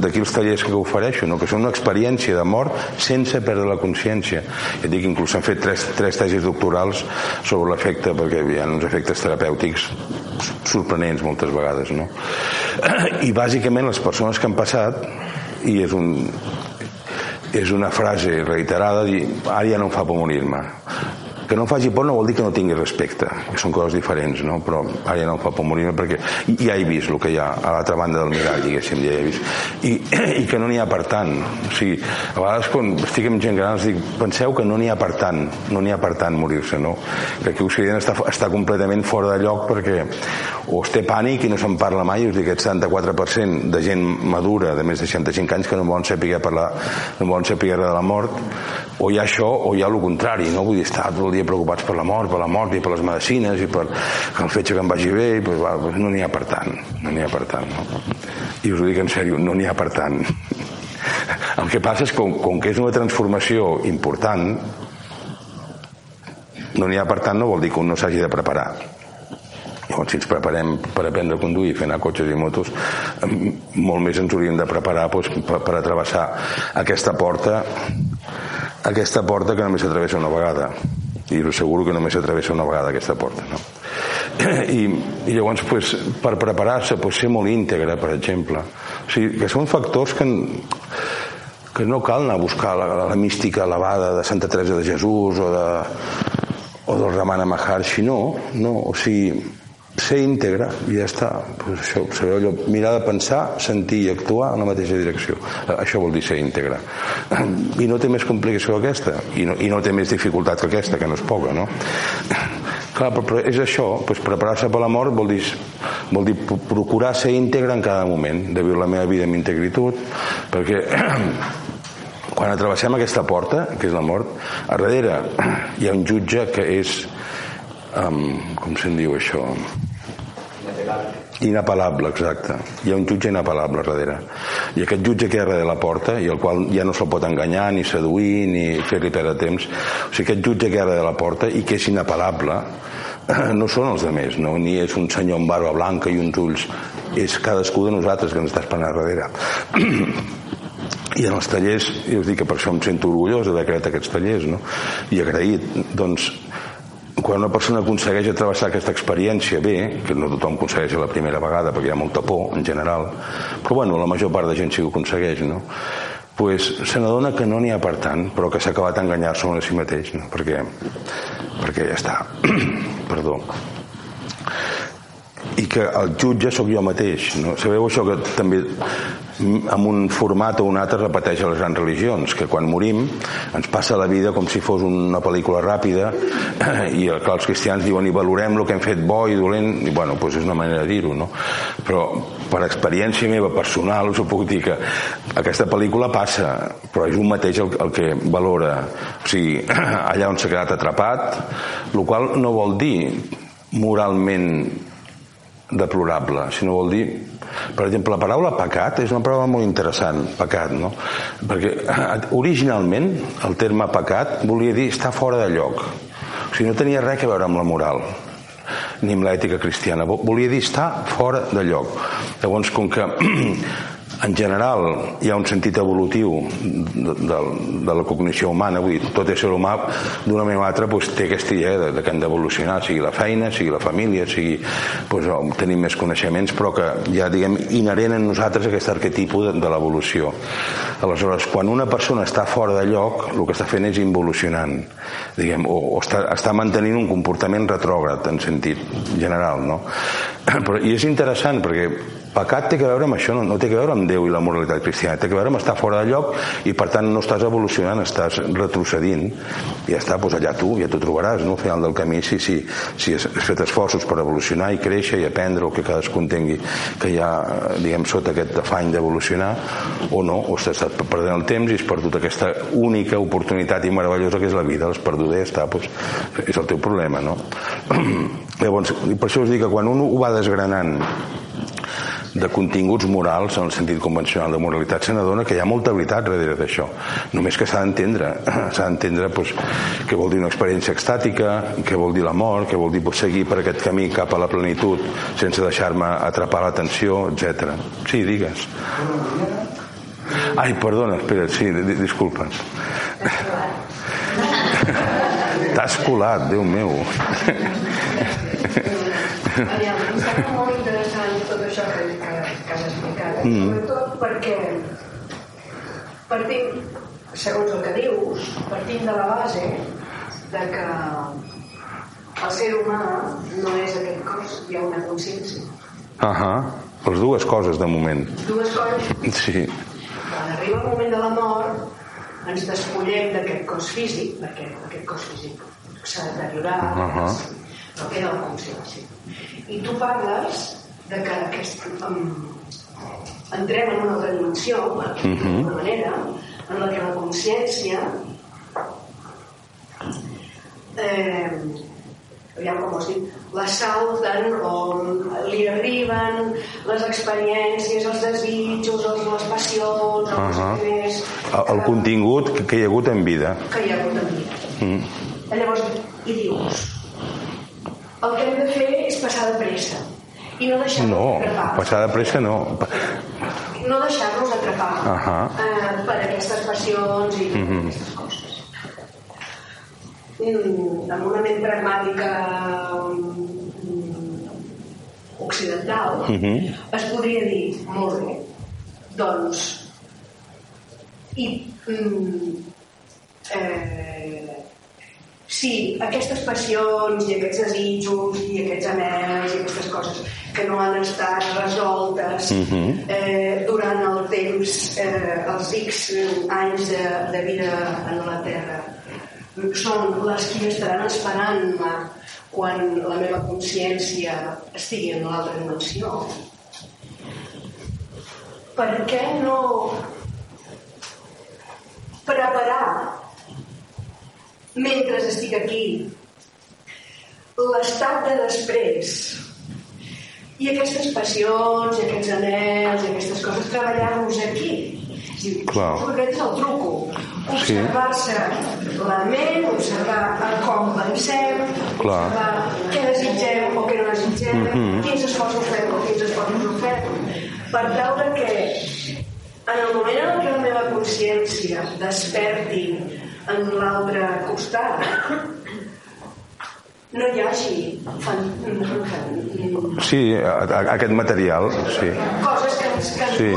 d'aquí els tallers que ofereixo no? que són una experiència de mort sense perdre la consciència ja dic, inclús han fet tres, tres tesis doctorals sobre l'efecte perquè hi ha uns efectes terapèutics sorprenents moltes vegades no? i bàsicament les persones que han passat i és un, és una frase reiterada dir, ara ja no em fa por morir-me que no faci por no vol dir que no tingui respecte que són coses diferents no? però ara ja no em fa por morir-me perquè ja he vist el que hi ha a l'altra banda del mirall diguéssim, ja he vist i, i que no n'hi ha per tant o sigui, a vegades quan estic amb gent gran els dic, penseu que no n'hi ha per tant no n'hi ha per tant morir-se no? que aquí Occident està, està completament fora de lloc perquè o es té pànic i no se'n parla mai us dic, aquest 74% de gent madura de més de 65 anys que no volen saber parlar no volen saber de la mort o hi ha això o hi ha el contrari no? vull dir, està tot el dia preocupats per la mort, per la mort i per les medicines i per el fetge que em vagi bé i pues, va, pues no n'hi ha per tant no n'hi ha per tant no? i us ho dic en sèrio, no n'hi ha per tant. El que passa és que com, com que és una transformació important no n'hi ha per tant no vol dir que un no s'hagi de preparar. Llavors, si ens preparem per aprendre a conduir, fer anar cotxes i motos, molt més ens hauríem de preparar doncs, per, per atravessar aquesta porta aquesta porta que només s'atravessa una vegada i us asseguro que només s'atravessa una vegada aquesta porta no? I, i llavors pues, per preparar-se pues, ser molt íntegre per exemple o sigui, que són factors que que no cal anar a buscar la, la, la mística elevada de Santa Teresa de Jesús o, de, o del Ramana Maharshi no, no o sigui ser íntegre i ja està. Pues això, saber allò, mirar de pensar sentir i actuar en la mateixa direcció. Això vol dir ser íntegre i no té més complicació que aquesta i no, i no té més dificultat que aquesta que no és poca no? clar, però és això pues preparar-se per la mort vol dir, vol dir procurar ser íntegre en cada moment de viure la meva vida amb integritud perquè quan atravessem aquesta porta que és la mort a darrere hi ha un jutge que és um, com se'n diu això inapel·lable, exacte. Hi ha un jutge inapel·lable darrere. I aquest jutge que hi ha darrere la porta i el qual ja no se'l pot enganyar, ni seduir ni fer-li perdre temps. O sigui, aquest jutge que hi ha darrere la porta i que és inapel·lable no són els altres, no? ni és un senyor amb barba blanca i uns ulls. És cadascú de nosaltres que ens està esperant darrere. I en els tallers, i us dic que per això em sento orgullós d'haver creat aquests tallers no? i agraït, doncs quan una persona aconsegueix travessar aquesta experiència bé, que no tothom aconsegueix la primera vegada perquè hi ha molta por en general, però bueno, la major part de gent sí que ho aconsegueix, no? pues se n'adona que no n'hi ha per tant, però que s'ha acabat enganyar-se a si mateix, no? perquè, perquè ja està. Perdó i que el jutge sóc jo mateix no? sabeu això que també en un format o un altre repeteix a les grans religions que quan morim ens passa la vida com si fos una pel·lícula ràpida i clar, els cristians diuen i valorem el que hem fet bo i dolent i bueno, doncs és una manera de dir-ho no? però per experiència meva personal us ho puc dir que aquesta pel·lícula passa però és un mateix el, el que valora o sigui, allà on s'ha quedat atrapat el qual no vol dir moralment deplorable, sinó vol dir per exemple, la paraula pecat és una paraula molt interessant, pecat, no? Perquè eh, originalment el terme pecat volia dir estar fora de lloc. O sigui, no tenia res a veure amb la moral ni amb l'ètica cristiana. Volia dir estar fora de lloc. Llavors, com que en general hi ha un sentit evolutiu de, de, de la cognició humana, vull dir, tot ésser humà d'una manera o altra doncs, té aquesta idea de, de que han d'evolucionar, sigui la feina, sigui la família, sigui doncs, tenir més coneixements, però que ja diguem inherent en nosaltres aquest arquetipo de, de l'evolució. Aleshores, quan una persona està fora de lloc, el que està fent és involucionant, diguem, o, o està, està mantenint un comportament retrògrad en sentit general, no? Però, I és interessant perquè pecat té que veure amb això, no, no té que veure amb Déu i la moralitat cristiana, té que veure amb estar fora de lloc i per tant no estàs evolucionant, estàs retrocedint i ja està, doncs allà tu, ja t'ho trobaràs no? al final del camí, si, si, si has fet esforços per evolucionar i créixer i aprendre o que cadascú entengui que hi ha, diguem, sota aquest afany d'evolucionar o no, o estàs perdent el temps i has perdut aquesta única oportunitat i meravellosa que és la vida, l'has perdut i ja està, doncs és el teu problema, no? Llavors, per això us dic que quan un ho va desgranant de continguts morals en el sentit convencional de moralitat se n'adona que hi ha molta veritat darrere d'això. Només que s'ha d'entendre s'ha d'entendre doncs, què vol dir una experiència extàtica què vol dir l'amor, què vol dir seguir per aquest camí cap a la plenitud sense deixar-me atrapar l'atenció, etc. Sí, digues. Ai, perdona, espera, sí, disculpa T'has colat, Déu meu. Aviam, em sembla molt interessant tot això que, que, que has explicat, mm. sobretot perquè partim, segons el que dius, partim de la base de que el ser humà no és aquest cos, hi ha una consciència. Ahà, les dues coses de moment. Dues coses? Sí. Quan arriba el moment de la mort, ens despullem d'aquest cos físic, perquè aquest cos físic s'ha deteriorat, uh -huh. però queda la consciència. I tu parles de que aquest, um, entrem en una altra dimensió, d'alguna uh -huh. manera, en la que la consciència eh, aviam com ho dit, la salten o li arriben les experiències, els desitjos, els, les passions, els uh -huh. més... El, el contingut que hi ha hagut en vida. Que hi ha hagut en vida. Mm. Llavors, i dius, el que hem de fer és passar de pressa i no deixar-nos no, atrapar. passar de pressa no. No deixar-nos atrapar uh -huh. eh, per aquestes passions i mm -hmm. aquestes coses. Mm, amb una ment pragmàtica mm, occidental mm -hmm. es podria dir molt bé doncs i mm, eh, si aquestes passions i aquests desitjos i aquests anells i aquestes coses que no han estat resoltes uh mhm. -huh. eh, durant el temps, eh, els X anys de, de vida en la Terra, són les que estaran esperant-me quan la meva consciència estigui en l'altra dimensió. Per què no preparar mentre estic aquí l'estat de després i aquestes passions aquests anells aquestes coses treballar-los aquí Clar. aquest és el truco observar-se sí. la ment observar com pensem Clar. observar què desitgem o què no desitgem mm -hmm. quins esforços fem o quins esforços no fem per tal que en el moment en què la meva consciència desperti en l'altre costat, no hi hagi Sí, aquest material, sí. coses que ens, que ens Sí.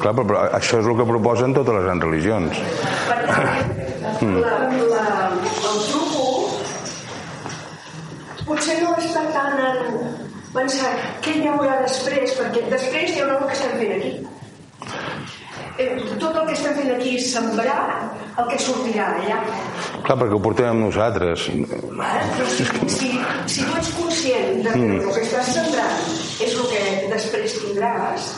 Clar, però, però això és el que proposen totes les grans religions. Per tant, Mm. la, la, el truco potser no està tant en pensar què hi haurà després, perquè després hi haurà el que estem fent aquí. Eh, tot el que estem fent aquí és sembrar el que sortirà allà. Clar, perquè ho portem amb nosaltres. Vale? Però si, si, si tu ets conscient de que el que estàs sembrant és el que després tindràs,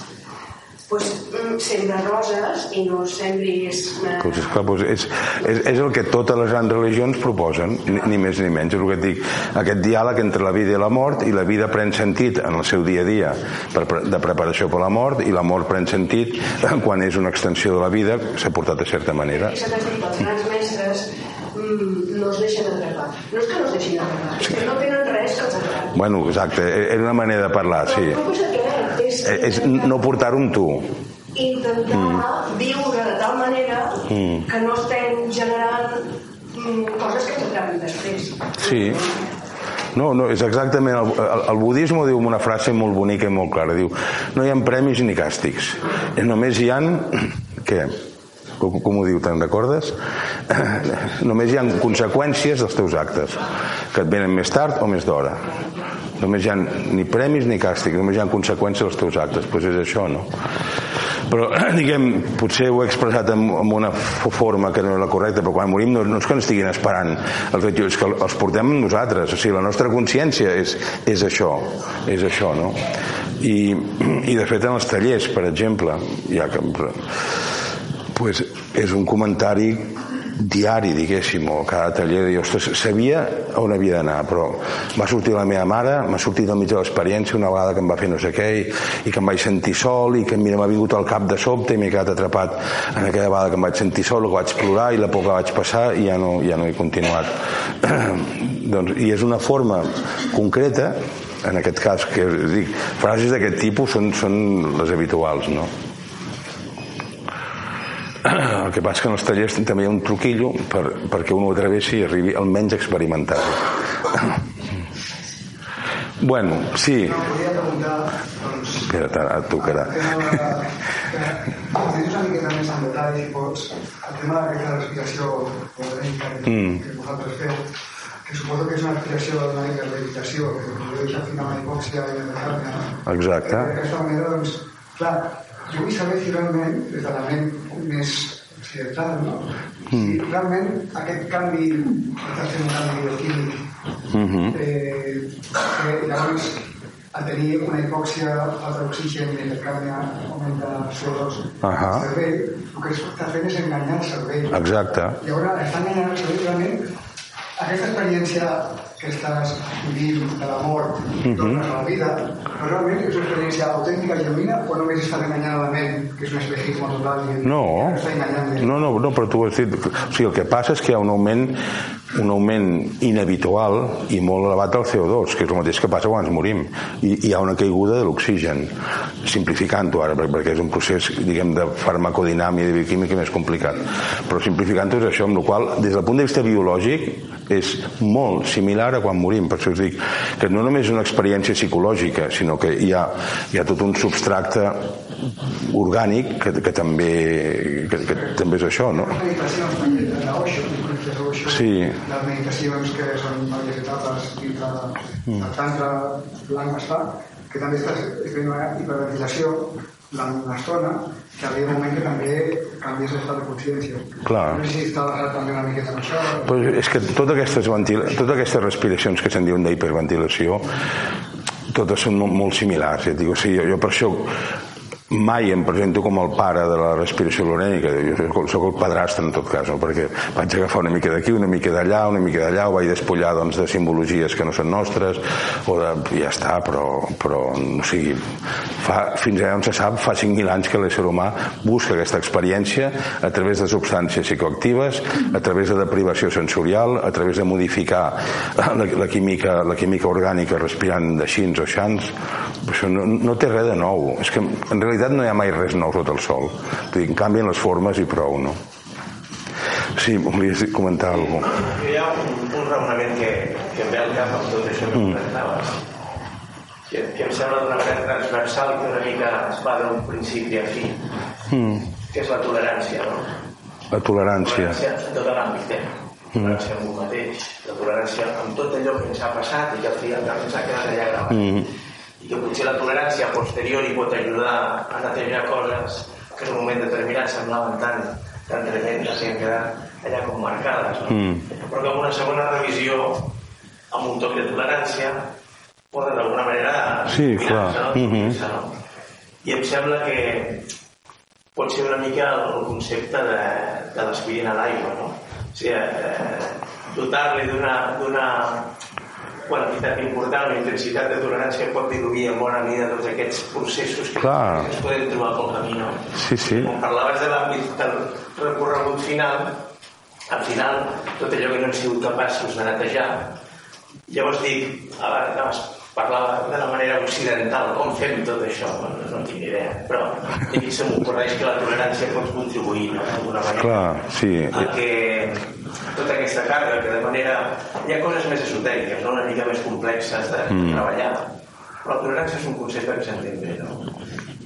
doncs mm, sembra roses i no sembris... eh, Pues, esclar, pues és, és, és el que totes les grans religions proposen, ni, ni més ni menys. És el que et dic, aquest diàleg entre la vida i la mort, i la vida pren sentit en el seu dia a dia per, de preparació per la mort, i la mort pren sentit quan és una extensió de la vida s'ha portat de certa manera. I s'ha dit, els grans mestres mm, no es deixen atrapar. No és que no es deixin atrapar, és que no tenen res que els atrapi. Bueno, exacte, era una manera de parlar, sí. Però el truc és Eh, no portar-ho amb tu. intentar viure de tal manera Mm. que no estem generant mm, coses que atrapin després. Sí. No, no, és exactament... El, el, el budisme diu una frase molt bonica i molt clara. Diu, no hi ha premis ni càstigs. Eh, Només hi han... Què? Com, com ho diu, te'n recordes? Només hi ha conseqüències dels teus actes, que et venen més tard o més d'hora. Només hi ha ni premis ni càstigs, només hi ha conseqüències dels teus actes. Doncs pues és això, no? Però, diguem, potser ho he expressat amb, amb una forma que no és la correcta, però quan morim no, no és que ens estiguin esperant els és que els portem nosaltres. O sigui, la nostra consciència és, és això, és això, no? I, I de fet en els tallers, per exemple, ja que pues és un comentari diari, diguéssim, o cada taller dir, ostres, sabia on havia d'anar, però va sortir la meva mare, m'ha sortit al mig de l'experiència una vegada que em va fer no sé què, i, i que em vaig sentir sol, i que mira, m'ha vingut al cap de sobte i m'he quedat atrapat en aquella vegada que em vaig sentir sol, que vaig plorar i la por que vaig passar i ja no, ja no he continuat. doncs, I és una forma concreta en aquest cas, que dic, frases d'aquest tipus són, són les habituals, no? El que passa que en els tallers també hi ha un truquillo per, perquè un ho atravessi i arribi almenys a experimentar Bueno, sí. No, volia preguntar, doncs... Espera't, ara et tocarà. De... que ens diguis una miqueta més en detall, si pots, el tema d'aquesta respiració orgànica que, Mm. que vosaltres feu, que suposo que és una respiració d'una hipermeditació, que podeu deixar fins a la hipòxia i la carne? I Exacte. D'aquesta manera, doncs, clar, jo vull saber si realment, des de la ment més occidental, no? Si realment aquest canvi, està fent un canvi bioquímic, Mhm. eh, que llavors a tenir una hipòxia, falta d'oxigen i el carne augmenta CO2 Ahà. al cervell, el que està fent és enganyar el cervell. Exacte. Llavors està enganyant el cervell realment aquesta experiència que estàs vivint de la mort i tornes a la vida, però realment és una experiència autèntica i genuïna o només estàs enganyant a la ment, que és un espejisme total i No, no, no, no, però tu ho has dit. O sigui, el que passa és que hi ha un augment un augment inhabitual i molt elevat del CO2, que és el mateix que passa quan ens morim. I hi ha una caiguda de l'oxigen, simplificant-ho ara, perquè és un procés, diguem, de farmacodinàmia i de bioquímica més complicat. Però simplificant-ho és això, amb la qual des del punt de vista biològic, és molt similar a quan morim. Per això us dic que no només és una experiència psicològica, sinó que hi ha, hi ha tot un substracte orgànic que, que també que, que també és això, no? Sí. les meditacions que són diverses etapes dintre Mm. del tantra blanc està, que també estàs fent una hiperventilació durant una estona, que arriba un moment que també canvies l'estat de consciència. Clar. No sé si està basat també una miqueta en això. Pues és que totes aquestes, ventila, totes aquestes respiracions que se'n diuen d'hiperventilació totes són molt, molt similars ja et dic, o sigui, jo, jo per això mai em presento com el pare de la respiració lorènica jo soc el padrastre en tot cas no? perquè vaig agafar una mica d'aquí, una mica d'allà una mica d'allà, ho vaig despullar doncs, de simbologies que no són nostres o de, ja està, però, però o sigui, fa, fins allà on se sap fa 5.000 anys que l'ésser humà busca aquesta experiència a través de substàncies psicoactives a través de deprivació sensorial a través de modificar la, la, química, la química orgànica respirant de xins o xans. Això no, no té res de nou. És que en realitat realitat no hi ha mai res nou sota el sol. Vull dir, canvien les formes i prou, no? Sí, volies comentar alguna cosa. Hi ha un, un raonament que, que em ve al cap amb tot això que mm. comentaves, que, que em sembla d'una manera transversal que una mica es va d'un principi a fi, mm. que és la tolerància, no? La tolerància. La tolerància en tot l'àmbit, eh? La tolerància amb un mateix, la tolerància amb tot allò que ens ha passat i que al final ens ha quedat allà gravat. Mm. I que potser la tolerància posterior hi pot ajudar a netejar coses que en un moment determinat semblaven tan, tan tremendes i han quedat allà com marcades, no? Mm. però que amb una segona revisió, amb un toc de tolerància, poden d'alguna manera sí, clar. no? Mm -hmm. no? I em sembla que pot ser una mica el concepte de, de l'aspirina a l'aigua, no? O sigui, eh, dotar-li d'una quantitat important, una intensitat de tolerància pot diluir en bona mida tots aquests processos que, Clar. es poden trobar pel camí. No? Sí, sí. Com parlaves de l'àmbit del recorregut final, al final, tot allò que no hem sigut capaços de netejar, llavors dic, abans parlava de la manera occidental, com fem tot això? Bueno, no tinc idea, però aquí se m'ocorreix que la tolerància pot contribuir, no?, d'alguna manera. Clar, sí. A que tota aquesta càrrega, que de manera... Hi ha coses més esotèriques, no?, una mica més complexes de, mm. treballar, però la tolerància és un concepte que s'entén bé, no?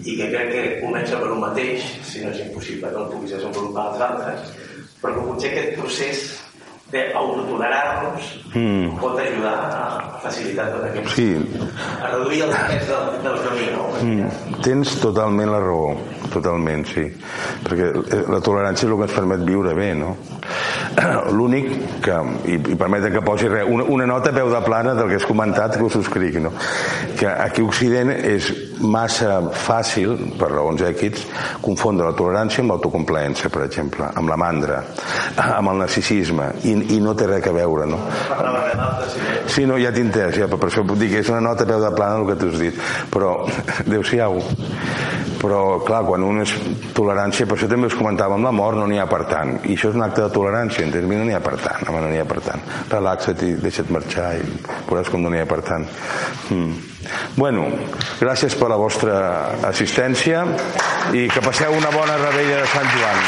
I que crec que comença per un mateix, si no és impossible que el puguis desenvolupar als altres, però que potser aquest procés d'autotolerar-nos mm. pot ajudar a facilitar tot aquest sí. a reduir el pes del, del camí no? mm. tens totalment la raó totalment, sí perquè eh, la tolerància és el que ens permet viure bé no? l'únic que i, i permeten que posi res, una, una nota a peu de plana del que has comentat que ho subscric no? que aquí a Occident és massa fàcil per raons èquits confondre la tolerància amb l'autocomplaença per exemple, amb la mandra amb el narcisisme i i no té res a veure, no? Sí, no, ja entès, ja, per això puc dir que és una nota peu de plana el que tu has dit, però, adeu-siau, però, clar, quan un és tolerància, per això també us comentava, amb la mort no n'hi ha per tant, i això és un acte de tolerància, entens? No n'hi ha per tant, home, no n'hi ha per tant. Relaxa't i deixa't marxar i veuràs com no n'hi ha per tant. Mm. Bueno, gràcies per la vostra assistència i que passeu una bona rebella de Sant Joan.